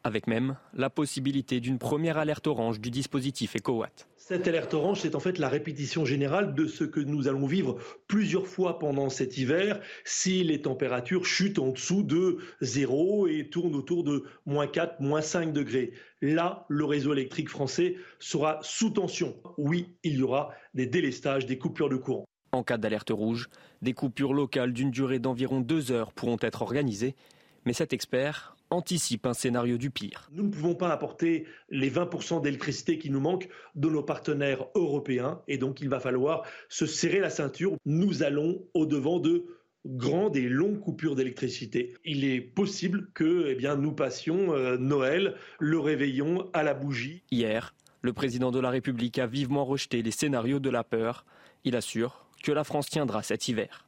B: avec même la possibilité d'une première alerte orange du dispositif EcoWatt.
L: Cette alerte orange, c'est en fait la répétition générale de ce que nous allons vivre plusieurs fois pendant cet hiver si les températures chutent en dessous de zéro et tournent autour de moins 4, moins 5 degrés. Là, le réseau électrique français sera sous tension. Oui, il y aura des délestages, des coupures de courant.
B: En cas d'alerte rouge, des coupures locales d'une durée d'environ deux heures pourront être organisées. Mais cet expert anticipe un scénario du pire.
L: Nous ne pouvons pas apporter les 20% d'électricité qui nous manquent de nos partenaires européens et donc il va falloir se serrer la ceinture. Nous allons au-devant de grandes et longues coupures d'électricité. Il est possible que eh bien, nous passions euh, Noël, le réveillon à la bougie.
B: Hier, le président de la République a vivement rejeté les scénarios de la peur. Il assure que la France tiendra cet hiver.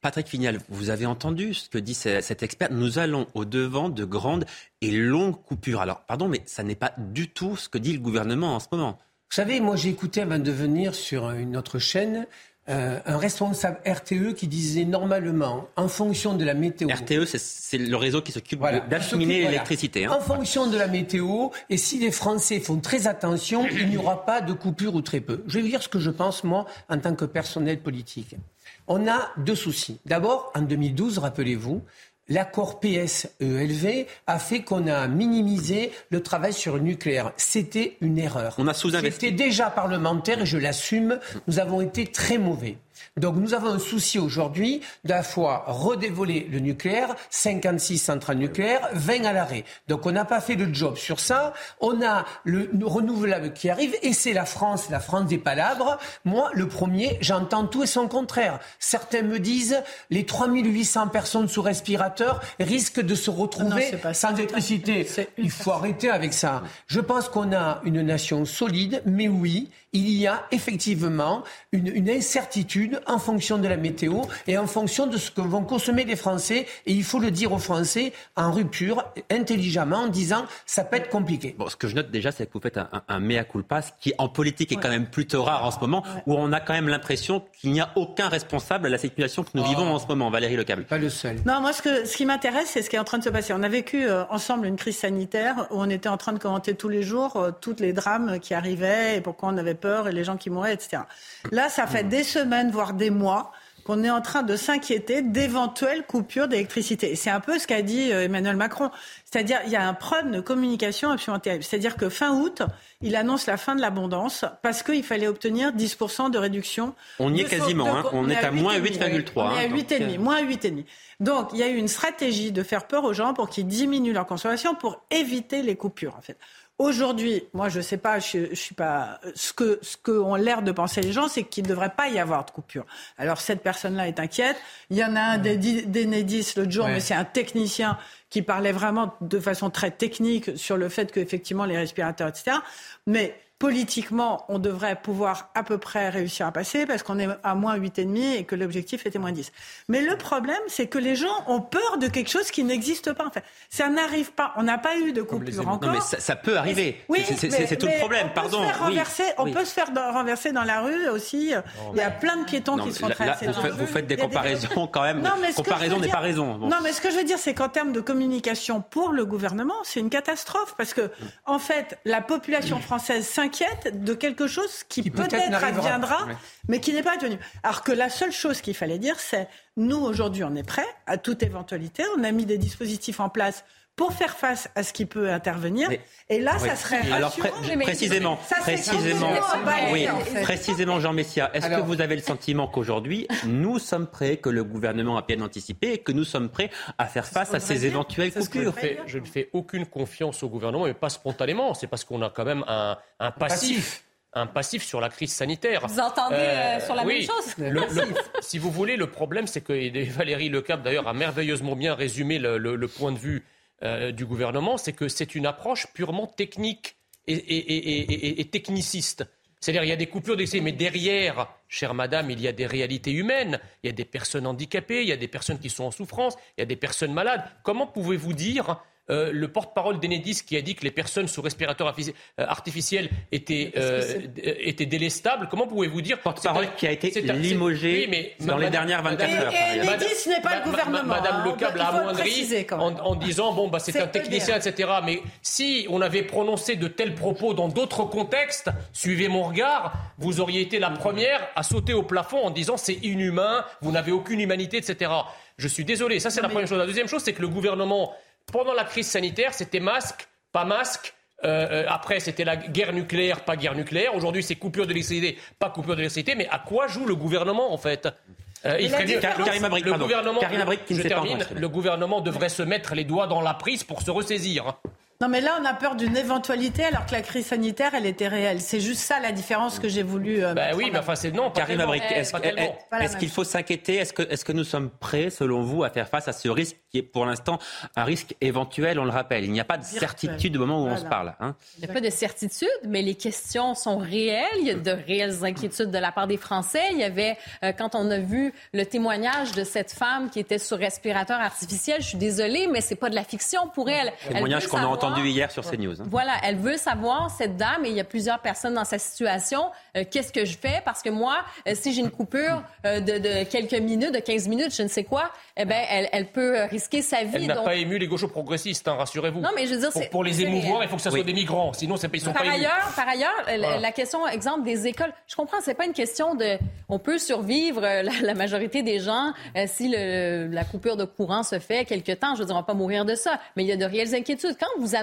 A: Patrick Fignal, vous avez entendu ce que dit cet expert. Nous allons au-devant de grandes et longues coupures. Alors, pardon, mais ça n'est pas du tout ce que dit le gouvernement en ce moment.
G: Vous savez, moi j'ai écouté avant de venir sur une autre chaîne euh, un responsable RTE qui disait normalement, en fonction de la météo.
A: RTE, c'est le réseau qui s'occupe d'acheminer l'électricité.
G: Hein. En fonction de la météo, et si les Français font très attention, il n'y aura pas de coupure ou très peu. Je vais vous dire ce que je pense, moi, en tant que personnel politique. On a deux soucis. D'abord, en 2012, rappelez-vous, l'accord PS-ELV a fait qu'on a minimisé le travail sur le nucléaire. C'était une erreur.
A: On a sous-investi.
G: C'était déjà parlementaire et je l'assume. Nous avons été très mauvais. Donc nous avons un souci aujourd'hui d'à fois redévoler le nucléaire, 56 centrales nucléaires, 20 à l'arrêt. Donc on n'a pas fait le job sur ça. On a le renouvelable qui arrive et c'est la France, la France des palabres. Moi, le premier, j'entends tout et son contraire. Certains me disent les 3800 personnes sous respirateur risquent de se retrouver sans électricité. Il faut arrêter avec ça. Je pense qu'on a une nation solide, mais oui, il y a effectivement une, une, incertitude en fonction de la météo et en fonction de ce que vont consommer les Français. Et il faut le dire aux Français en rupture, intelligemment, en disant ça peut être compliqué.
A: Bon, ce que je note déjà, c'est que vous faites un, un, mea culpa, ce qui en politique est quand même plutôt rare en ce moment, où on a quand même l'impression qu'il n'y a aucun responsable à la situation que nous oh. vivons en ce moment. Valérie Lecam.
I: Pas le seul. Non, moi, ce, que, ce qui m'intéresse, c'est ce qui est en train de se passer. On a vécu euh, ensemble une crise sanitaire où on était en train de commenter tous les jours euh, tous les drames qui arrivaient et pourquoi on avait peur et les gens qui mouraient, etc. Là, ça fait des semaines, voire des mois qu'on est en train de s'inquiéter d'éventuelles coupures d'électricité. C'est un peu ce qu'a dit euh, Emmanuel Macron. C'est-à-dire, il y a un problème de communication absolument terrible. C'est-à-dire que fin août, il annonce la fin de l'abondance parce qu'il fallait obtenir 10% de réduction.
A: On y est quasiment, hein. on, est à, moins 8,3.
I: On est à 8,5,
A: hein,
I: moins 8,5. Donc, il y a eu une stratégie de faire peur aux gens pour qu'ils diminuent leur consommation pour éviter les coupures, en fait. Aujourd'hui, moi, je ne sais pas, je, je, suis pas. Ce que ce que ont l'air de penser les gens, c'est qu'il ne devrait pas y avoir de coupure. Alors cette personne-là est inquiète. Il y en a un d'Enedis l'autre jour, mais c'est un technicien qui parlait vraiment de façon très technique sur le fait qu'effectivement les respirateurs, etc. Mais politiquement, on devrait pouvoir à peu près réussir à passer parce qu'on est à moins 8,5 et que l'objectif était moins 10. Mais le problème, c'est que les gens ont peur de quelque chose qui n'existe pas. En fait, ça n'arrive pas. On n'a pas eu de coupure encore.
A: Non, mais ça, peut arriver. Oui, c'est tout le problème. Pardon.
I: on peut se faire renverser dans la rue aussi. Il y a plein de piétons qui se font traverser
A: vous, vous faites des comparaisons quand même. Non, mais comparaison n'est pas raison.
I: Non, mais ce que je veux dire, c'est qu'en termes de communication pour le gouvernement, c'est une catastrophe parce que, en fait, la population française s'inquiète de quelque chose qui, peut-être adviendra, mais qui n'est pas advenu. Alors que la seule chose qu'il fallait dire, c'est nous, aujourd'hui, on est prêts à toute éventualité. On a mis des dispositifs en place pour faire face à ce qui peut intervenir. et là, ça serait
A: Alors précisément, précisément, oui, précisément, Jean Messia, est-ce que vous avez le sentiment qu'aujourd'hui, nous sommes prêts, que le gouvernement a bien anticipé et que nous sommes prêts à faire face à ces éventuelles coupures
H: Je ne fais aucune confiance au gouvernement, mais pas spontanément. C'est parce qu'on a quand même un, passif. Un passif sur la crise sanitaire.
J: Vous entendez euh, euh, sur la même chose?
H: Si vous voulez, le problème, c'est que Valérie Lecap, d'ailleurs, a merveilleusement bien résumé le point de vue euh, du gouvernement, c'est que c'est une approche purement technique et, techniciste. C'est-à-dire, il y a des coupures d'essai, mais derrière, chère madame, il y a des réalités humaines. Il y a des personnes handicapées, il y a des personnes qui sont en souffrance, il y a des personnes malades. Comment pouvez-vous dire euh, le porte-parole d'Enedis qui a dit que les personnes sous respirateur euh, artificiel étaient, euh, étaient délestables. Comment pouvez-vous dire
A: Porte-parole qui a été limogé dans les dernières 24 heures.
I: Et Enedis n'est pas le gouvernement.
H: Madame hein, Le Câble a amoindri en, disant bon, bah, c'est un technicien, etc. Mais si on avait prononcé de tels propos dans d'autres contextes, suivez mon regard, vous auriez été la première à sauter au plafond en disant c'est inhumain, vous n'avez aucune humanité, etc. Je suis désolé, ça c'est la première chose. La deuxième chose, c'est que le gouvernement pendant la crise sanitaire, c'était masque, pas masque. Euh, euh, après, c'était la guerre nucléaire, pas guerre nucléaire. Aujourd'hui, c'est coupure d'électricité, pas coupure d'électricité. Mais à quoi joue le gouvernement, en fait?
A: Euh, il le
H: gouvernement, je termine, le gouvernement devrait se mettre les doigts dans la prise pour se ressaisir.
I: Non, mais là, on a peur d'une éventualité alors que la crise sanitaire, elle était réelle. C'est juste ça la différence que j'ai voulu.
H: Euh, bah oui, mais enfin, c'est non.
A: Karim Abrik, est-ce qu'il faut s'inquiéter Est-ce que, est que nous sommes prêts, selon vous, à faire face à ce risque qui est pour l'instant un risque éventuel On le rappelle, il n'y a pas de certitude au moment où on se parle. Hein?
J: Il n'y a pas de certitude, mais les questions sont réelles. Il y a de réelles inquiétudes de la part des Français. Il y avait, euh, quand on a vu le témoignage de cette femme qui était sur respirateur artificiel, je suis désolée, mais c'est pas de la fiction pour elle.
A: Témoignage qu'on a entendu hier sur CNews.
J: Hein. Voilà, elle veut savoir, cette dame, et il y a plusieurs personnes dans sa situation, euh, qu'est-ce que je fais? Parce que moi, euh, si j'ai une coupure euh, de, quelques minutes, de 15 minutes, je ne sais quoi, eh ben, elle, peut risquer sa vie.
H: Elle n'a pas ému les gauchos progressistes, hein, rassurez-vous.
J: Non, mais je veux dire,
H: pour, pour les émouvoir, il faut que ce soit des migrants, sinon ils sont
J: par
H: pas
J: ailleurs, Par ailleurs, la question, exemple, des écoles, je comprends, c'est pas une question de... On peut survivre, la, majorité des gens, si la coupure de courant se fait quelque temps, je veux dire, on va pas mourir de ça, mais il y a de réelles inquiétudes. Quand vous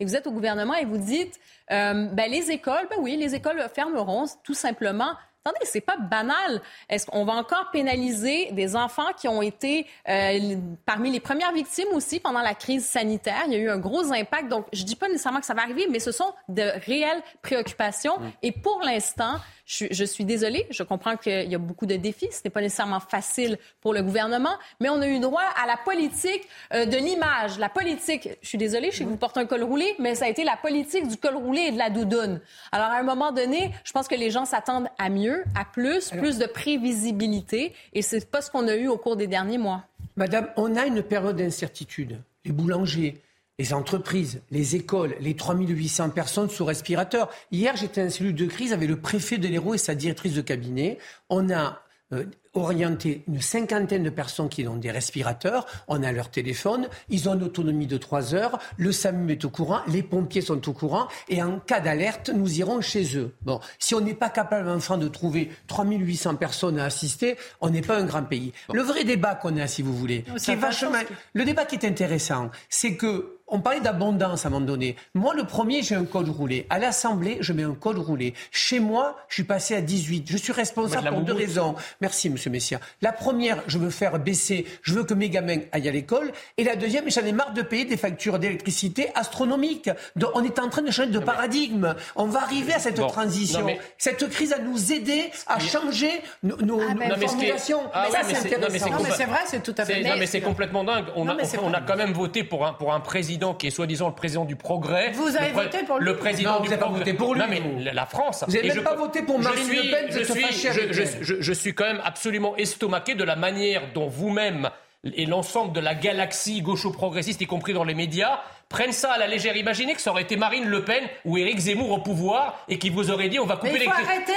J: et vous êtes au gouvernement et vous dites, euh, ben, les écoles, ben oui, les écoles fermeront tout simplement. Attendez, c'est pas banal. Est-ce qu'on va encore pénaliser des enfants qui ont été euh, parmi les premières victimes aussi pendant la crise sanitaire? Il y a eu un gros impact. Donc, je dis pas nécessairement que ça va arriver, mais ce sont de réelles préoccupations. Mm. Et pour l'instant, je, suis désolée, je comprends qu'il y a beaucoup de défis. Ce n'est pas nécessairement facile pour le gouvernement, mais on a eu droit à la politique euh, de l'image. La politique, je suis désolée, je sais que vous portez un col roulé, mais ça a été la politique du col roulé et de la doudoune. Alors, à un moment donné, je pense que les gens s'attendent à mieux, à plus, plus de prévisibilité, et c'est pas ce qu'on a eu au cours des derniers mois.
G: Madame, on a une période d'incertitude. Les boulangers, les entreprises, les écoles, les 3800 personnes sous respirateur. Hier, j'étais en cellule de crise avec le préfet de l'Hérault et sa directrice de cabinet. On a euh, orienter une cinquantaine de personnes qui ont des respirateurs. On a leur téléphone. Ils ont une autonomie de trois heures. Le SAMU est au courant. Les pompiers sont au courant. Et en cas d'alerte, nous irons chez eux. Bon, si on n'est pas capable, enfin, de trouver 3800 personnes à assister, on n'est pas un grand pays. Le vrai débat qu'on a, si vous voulez, c'est vachement... Le débat qui est intéressant, c'est que on parlait d'abondance à un moment donné. Moi, le premier, j'ai un code roulé. À l'Assemblée, je mets un code roulé. Chez moi, je suis passé à 18. Je suis responsable pour deux raisons. Merci, monsieur Messia. La première, je veux faire baisser, je veux que mes gamins aillent à l'école. Et la deuxième, j'en ai marre de payer des factures d'électricité astronomiques. Donc, on est en train de changer de paradigme. On va arriver à cette transition. Cette crise va nous aider à changer nos, ah, ben, formulations.
I: Ah, ça, c'est intéressant. Non, mais c'est vrai, c'est tout à fait.
H: Non, mais c'est complètement dingue. On, a, on a quand même voté pour un, pour un président qui est soi-disant le président du progrès.
I: Vous avez voté pour lui.
H: Le président
G: non,
H: du
G: vous
H: progrès.
G: Pas voté pour lui.
H: Non, mais la France.
G: Vous n'avez même pas voté pour Marine Le Pen.
H: Je suis, je, suis quand même absolument estomaqué de la manière dont vous-même et l'ensemble de la galaxie gaucho-progressiste, y compris dans les médias, prennent ça à la légère. Imaginez que ça aurait été Marine Le Pen ou Éric Zemmour au pouvoir et qui vous aurait dit on va couper l'électricité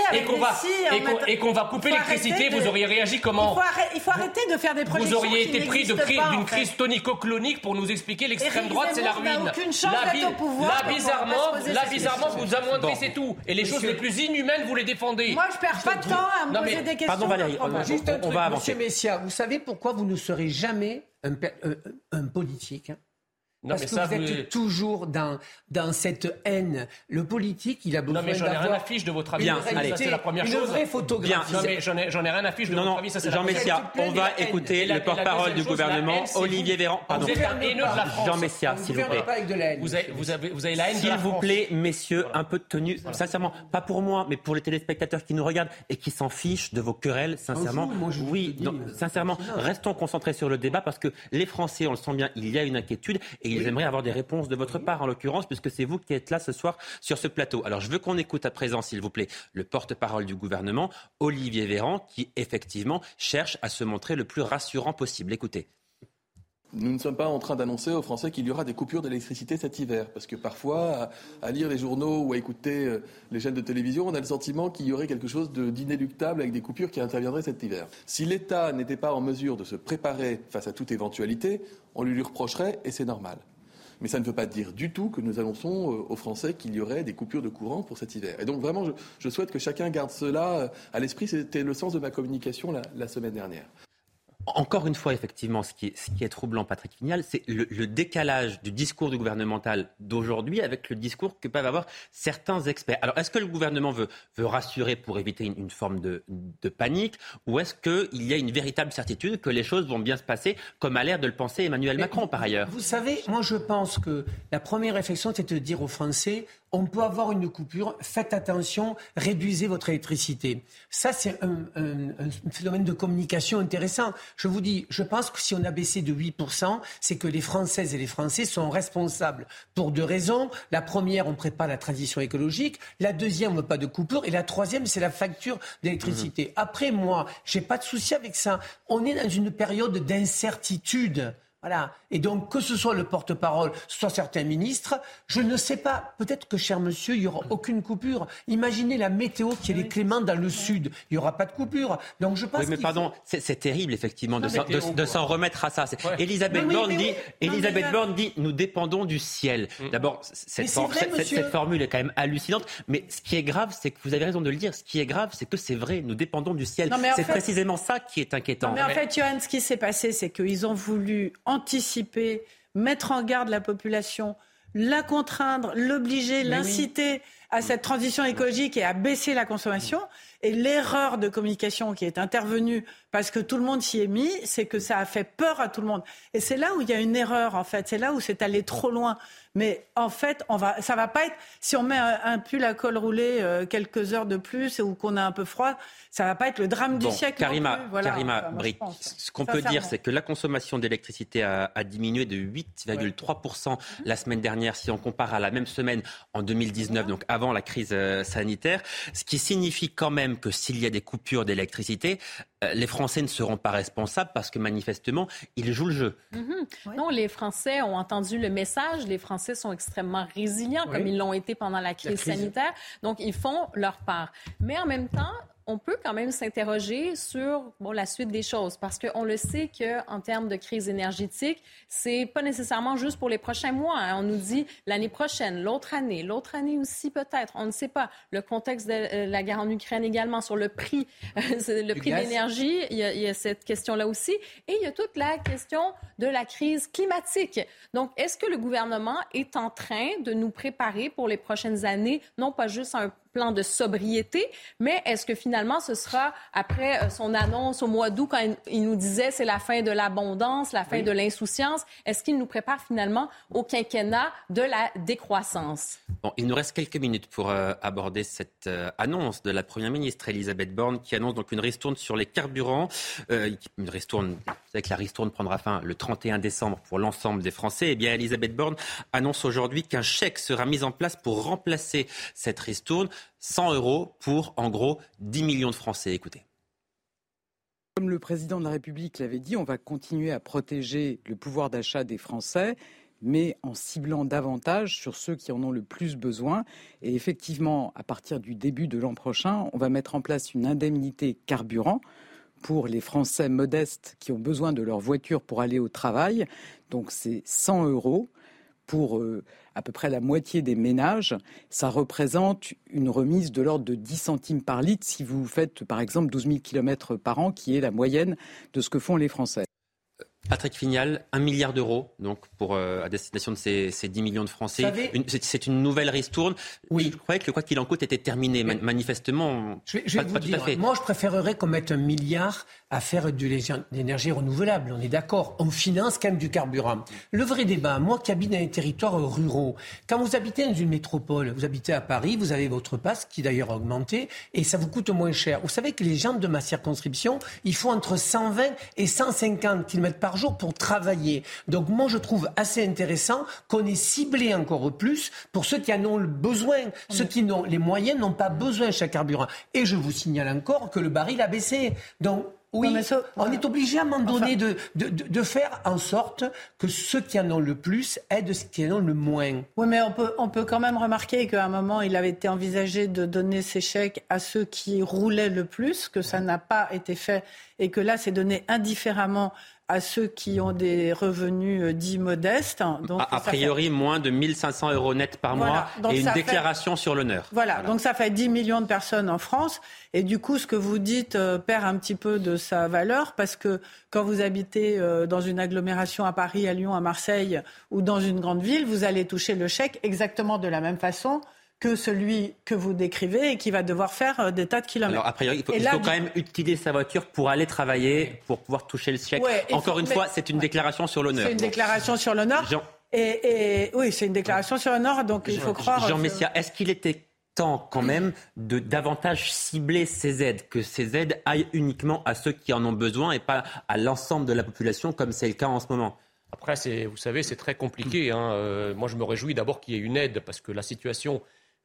H: et qu'on va, couper l'électricité. Vous auriez réagi comment
I: il faut, arrêter de faire des projections.
H: Vous auriez été pris d'une crise tonico-clonique pour nous expliquer l'extrême droite, c'est la ruine.
I: Aucune chance là, au pouvoir
H: là, bizarrement, là, bizarrement, vous amoindrez, c'est tout. Et les choses les plus inhumaines, vous les défendez.
I: Moi, je perds pas de temps à me poser des questions.
A: Pardon Valérie,
G: juste un truc, Monsieur Messia, vous savez pourquoi vous ne serez jamais un politique parce que vous, êtes toujours dans, dans cette haine. Le politique, il a besoin d'avoir...
H: Non, mais j'en ai rien à fiche de votre avis.
G: Bien, allez, c'est la première chose. Une vraie photographie.
H: Non, mais j'en ai, ai, rien à fiche de
A: non,
H: votre avis.
A: Ça, Jean Messia, on va écouter le porte-parole du gouvernement, Olivier Véran.
H: Pardon.
A: Jean Messia, s'il vous plaît.
H: Vous avez, vous, avez, vous avez la haine
A: S'il vous plaît, messieurs, un peu de tenue. Sincèrement, pas pour moi, mais pour les téléspectateurs qui nous regardent et qui s'en fichent de vos querelles, sincèrement. Oui, sincèrement, restons concentrés sur le débat parce que les Français, on le sent bien, il y a une inquiétude et ils aimeraient avoir des réponses de votre part, en l'occurrence, puisque c'est vous qui êtes là ce soir sur ce plateau. Alors, je veux qu'on écoute à présent, s'il vous plaît, le porte-parole du gouvernement, Olivier Véran, qui effectivement cherche à se montrer le plus rassurant possible. Écoutez.
M: Nous ne sommes pas en train d'annoncer aux Français qu'il y aura des coupures d'électricité cet hiver, parce que parfois, à, lire les journaux ou à écouter euh, les chaînes de télévision, on a le sentiment qu'il y aurait quelque chose d'inéluctable avec des coupures qui interviendraient cet hiver. Si l'État n'était pas en mesure de se préparer face à toute éventualité, on lui, lui reprocherait, et c'est normal. Mais ça ne veut pas dire du tout que nous annonçons euh, aux Français qu'il y aurait des coupures de courant pour cet hiver. Et donc vraiment, je, souhaite que chacun garde cela euh, à l'esprit. C'était le sens de ma communication la semaine dernière.
A: Encore une fois, effectivement, ce qui est, ce qui est troublant, Patrick Vignal, c'est le, décalage du discours du gouvernemental d'aujourd'hui avec le discours que peuvent avoir certains experts. Alors, est-ce que le gouvernement veut, veut rassurer pour éviter une, forme de, de, panique ou est-ce qu'il y a une véritable certitude que les choses vont bien se passer, comme a l'air de le penser Emmanuel Macron, par ailleurs?
G: Vous savez, moi je pense que la première réflexion, c'est de dire aux Français, on peut avoir une coupure, faites attention, réduisez votre électricité. Ça, c'est un, phénomène de communication intéressant. Je vous dis, je pense que si on a baissé de 8%, c'est que les Françaises et les Français sont responsables pour deux raisons. La première, on prépare la transition écologique. La deuxième, on veut pas de coupure. Et la troisième, c'est la facture d'électricité. Mmh. Après, moi, j'ai pas de souci avec ça. On est dans une période d'incertitude. Voilà. Et donc, que ce soit le porte-parole, soit certains ministres, je ne sais pas. Peut-être que, cher monsieur, il n'y aura aucune coupure. Imaginez la météo qui est les Clément dans le sud. Il n'y aura pas de coupure. Donc, je pense.
A: Oui, mais pardon, c'est terrible, effectivement, de s'en remettre à ça. Elisabeth, Borne, dit, Elisabeth Borne dit nous dépendons du ciel. Mm. D'abord, cette, cette, formule est quand même hallucinante. Mais ce qui est grave, c'est que vous avez raison de le dire. Ce qui est grave, c'est que c'est vrai. Nous dépendons du ciel. C'est précisément ça qui est inquiétant.
I: mais en fait, Johan, ce qui s'est passé, c'est qu'ils ont voulu anticiper, mettre en garde la population, la contraindre, l'obliger, l'inciter à cette transition écologique et à baisser la consommation. Et l'erreur de communication qui est intervenue parce que tout le monde s'y est mis, c'est que ça a fait peur à tout le monde. Et c'est là où il y a une erreur, en fait. C'est là où c'est allé trop loin. Mais en fait, on va, ça va pas être. Si on met un, pull à col roulé euh, quelques heures de plus ou qu'on a un peu froid, ça va pas être le drame du siècle.
A: Karima, Karima Brick, ce qu'on peut dire, c'est que la consommation d'électricité a, a, diminué de 8,3% la semaine dernière si on compare à la même semaine en 2019, donc avant la crise euh, sanitaire. Ce qui signifie quand même que s'il y a des coupures d'électricité, euh, les Français ne seront pas responsables parce que manifestement, ils jouent le jeu.
J: Mm-hmm. Non, les Français ont entendu le message. Les Français sont extrêmement résilients comme ils l'ont été pendant la crise sanitaire. Donc, ils font leur part. Mais en même temps, on peut quand même s'interroger sur bon, la suite des choses parce qu'on le sait qu'en termes de crise énergétique, c'est pas nécessairement juste pour les prochains mois. Hein. On nous dit l'année prochaine, l'autre année, l'autre année aussi peut-être. On ne sait pas. Le contexte de euh, la guerre en Ukraine également sur le prix, [LAUGHS] le prix de l'énergie, il, il, y a cette question-là aussi. Et il y a toute la question de la crise climatique. Donc, est-ce que le gouvernement est en train de nous préparer pour les prochaines années, non pas juste un plan de sobriété, mais est-ce que finalement ce sera après euh, son annonce au mois d'août quand il nous disait c'est la fin de l'abondance, la fin de l'insouciance, est-ce qu'il nous prépare finalement au quinquennat de la décroissance?
A: Bon, il nous reste quelques minutes pour euh, aborder cette euh, annonce de la première ministre Elisabeth Borne qui annonce donc une ristourne sur les carburants, une ristourne, vous savez que la ristourne prendra fin le 31 décembre pour l'ensemble des Français. Eh bien, Elisabeth Borne annonce aujourd'hui qu'un chèque sera mis en place pour remplacer cette ristourne. 100 euros pour, en gros, 10 millions de Français. Écoutez.
N: Comme le président de la République l'avait dit, on va continuer à protéger le pouvoir d'achat des Français, mais en ciblant davantage sur ceux qui en ont le plus besoin. Et effectivement, à partir du début de l'an prochain, on va mettre en place une indemnité carburant pour les Français modestes qui ont besoin de leur voiture pour aller au travail. Donc c'est 100 euros pour euh, à peu près la moitié des ménages, ça représente une remise de l'ordre de 10 centimes par litre si vous faites par exemple 12 000 km par an, qui est la moyenne de ce que font les Français.
A: Patrick Fignal, un milliard d'euros donc pour euh, à destination de ces, ces 10 millions de Français. C'est une nouvelle ristourne. Oui. Je croyais que le quoi qu'il en coûte était terminé. manifestement,
G: je vais, je vais vous dire, moi je préférerais qu'on mette un milliard à faire de l'énergie renouvelable. On est d'accord. On finance quand même du carburant. Le vrai débat, moi qui habite dans les territoires ruraux, quand vous habitez dans une métropole, vous habitez à Paris, vous avez votre passe qui d'ailleurs a augmenté et ça vous coûte moins cher. Vous savez que les gens de ma circonscription, il faut entre 120 et 150 km par jour pour travailler. Donc moi, je trouve assez intéressant qu'on ait ciblé encore plus pour ceux qui en ont le besoin. Ceux qui n'ont les moyens n'ont pas besoin de chaque carburant. Et je vous signale encore que le baril a baissé. Donc oui, on est obligé à un moment donné de, de, de, faire en sorte que ceux qui en ont le plus aident ceux qui en ont le moins.
I: Oui, mais on peut, on peut quand même remarquer qu'à un moment, il avait été envisagé de donner ces chèques à ceux qui roulaient le plus, que ça n'a pas été fait et que là, c'est donné indifféremment à ceux qui ont des revenus euh, dits modestes.
A: Donc, a, priori, moins de 1500 euros net par mois et une déclaration sur l'honneur.
I: Voilà. donc ça fait 10 millions de personnes en France. Et du coup, ce que vous dites euh, perd un petit peu de sa valeur parce que quand vous habitez euh, dans une agglomération à Paris, à Lyon, à Marseille ou dans une grande ville, vous allez toucher le chèque exactement de la même façon que celui que vous décrivez et qui va devoir faire euh, des tas de kilomètres.
A: Alors, a priori, il faut, quand même utiliser sa voiture pour aller travailler, pour pouvoir toucher le chèque. Encore une fois, c'est une déclaration sur l'honneur.
I: C'est une déclaration sur l'honneur. Et, oui, c'est une déclaration sur l'honneur, donc il faut croire.
A: Jean Messia, est-ce qu'il était temps quand [CLEARS THROAT] même de davantage cibler ces aides, que ces aides aillent uniquement à ceux qui en ont besoin et pas à l'ensemble de la population comme c'est le cas en ce moment?
H: Après, vous savez, c'est très compliqué. Hein. Euh, moi, je me réjouis d'abord qu'il y ait une aide parce que la situation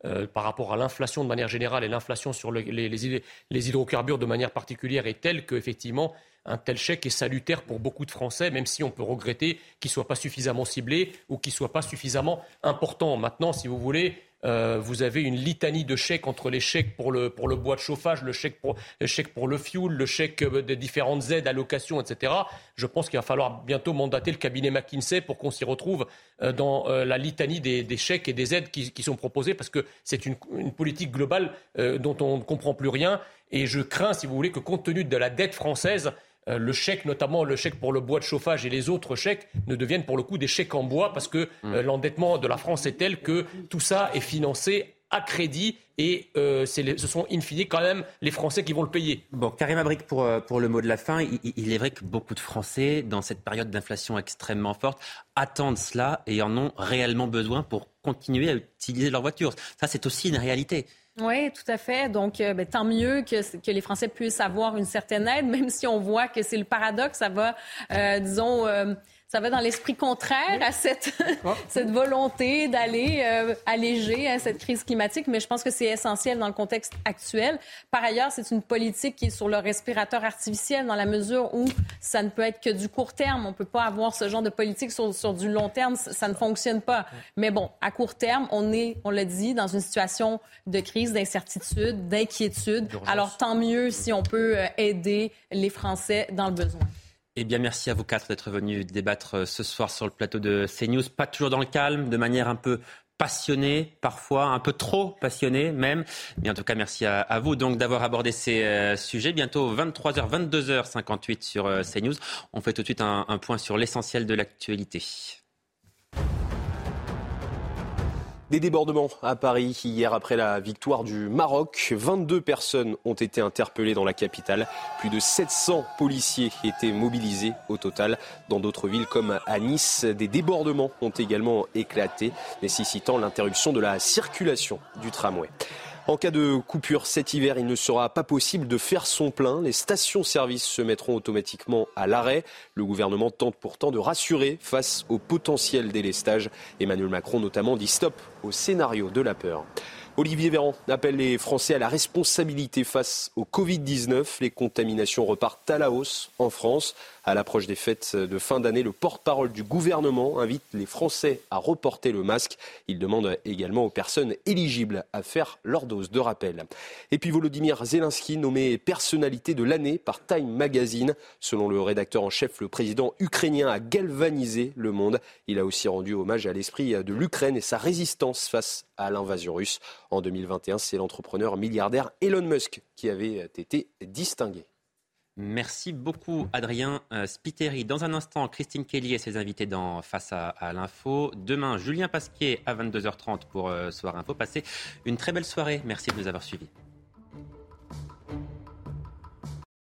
H: euh, par rapport à l'inflation de manière générale et l'inflation sur les, hydrocarbures de manière particulière est telle qu'effectivement, un tel chèque est salutaire pour beaucoup de Français, même si on peut regretter qu'il ne soit pas suffisamment ciblé ou qu'il ne soit pas suffisamment important. Maintenant, si vous voulez, euh, vous avez une litanie de chèques entre les chèques pour le, pour le bois de chauffage, le chèque pour le, chèque pour le fuel, le chèque euh, des différentes aides, allocations, etc. Je pense qu'il va falloir bientôt mandater le cabinet McKinsey pour qu'on s'y retrouve euh, dans la litanie des, des, chèques et des aides qui, qui sont proposés, parce que c'est une, une, politique globale dont on ne comprend plus rien. Et je crains, si vous voulez, que compte tenu de la dette française, le chèque, notamment le chèque pour le bois de chauffage et les autres chèques, ne deviennent pour le coup des chèques en bois parce que euh, mm. l'endettement de la France est tel que tout ça est financé à crédit et euh, ce sont in fine quand même les Français qui vont le payer.
A: Bon, Karim Abric pour, pour le mot de la fin. Il, est vrai que beaucoup de Français, dans cette période d'inflation extrêmement forte, attendent cela et en ont réellement besoin pour continuer à utiliser leur voiture. Ça, c'est aussi une réalité.
J: Oui, tout à fait. Donc, euh, ben, tant mieux que, les Français puissent avoir une certaine aide, même si on voit que c'est le paradoxe. Ça va, euh, disons, euh, ça va dans l'esprit contraire à cette, [LAUGHS] ah. [LAUGHS] cette volonté d'aller euh, alléger hein, cette crise climatique, mais je pense que c'est essentiel dans le contexte actuel. Par ailleurs, c'est une politique qui est sur le respirateur artificiel dans la mesure où ça ne peut être que du court terme. On ne peut pas avoir ce genre de politique sur, sur du long terme. Ça ne fonctionne pas. Mais bon, à court terme, on est, on l'a dit, dans une situation de crise, d'incertitude, d'inquiétude. Alors tant mieux si on peut euh, aider les Français dans le besoin.
A: Eh bien, merci à vous quatre d'être venus débattre euh, ce soir sur le plateau de CNews. Pas toujours dans le calme, de manière un peu passionnée, parfois un peu trop passionnée même. Mais en tout cas, merci à, vous donc d'avoir abordé ces euh, sujets. Bientôt 23h, 22h58 sur euh, CNews. On fait tout de suite un point sur l'essentiel de l'actualité.
C: Des débordements à Paris hier après la victoire du Maroc. 22 personnes ont été interpellées dans la capitale. Plus de 700 policiers étaient mobilisés au total. Dans d'autres villes comme à Nice, des débordements ont également éclaté, nécessitant l'interruption de la circulation du tramway. En cas de coupure cet hiver, il ne sera pas possible de faire son plein. Les stations-service se mettront automatiquement à l'arrêt. Le gouvernement tente pourtant de rassurer face au potentiel délestage. Emmanuel Macron notamment dit stop au scénario de la peur. Olivier Véran appelle les Français à la responsabilité face au Covid-19. Les contaminations repartent à la hausse en France. À l'approche des fêtes de fin d'année, le porte-parole du gouvernement invite les Français à reporter le masque. Il demande également aux personnes éligibles à faire leur dose de rappel. Et puis Volodymyr Zelensky, nommé personnalité de l'année par Time Magazine. Selon le rédacteur en chef, le président ukrainien a galvanisé le monde. Il a aussi rendu hommage à l'esprit de l'Ukraine et sa résistance face à l'invasion russe. En 2021, c'est l'entrepreneur milliardaire Elon Musk qui avait été distingué.
A: Merci beaucoup, Adrien euh, Spiteri. Dans un instant, Christine Kelly et ses invités dans Face à, l'info. Demain, Julien Pasquier à 22h30 pour euh, Soir Info. Passez une très belle soirée. Merci de nous avoir suivis.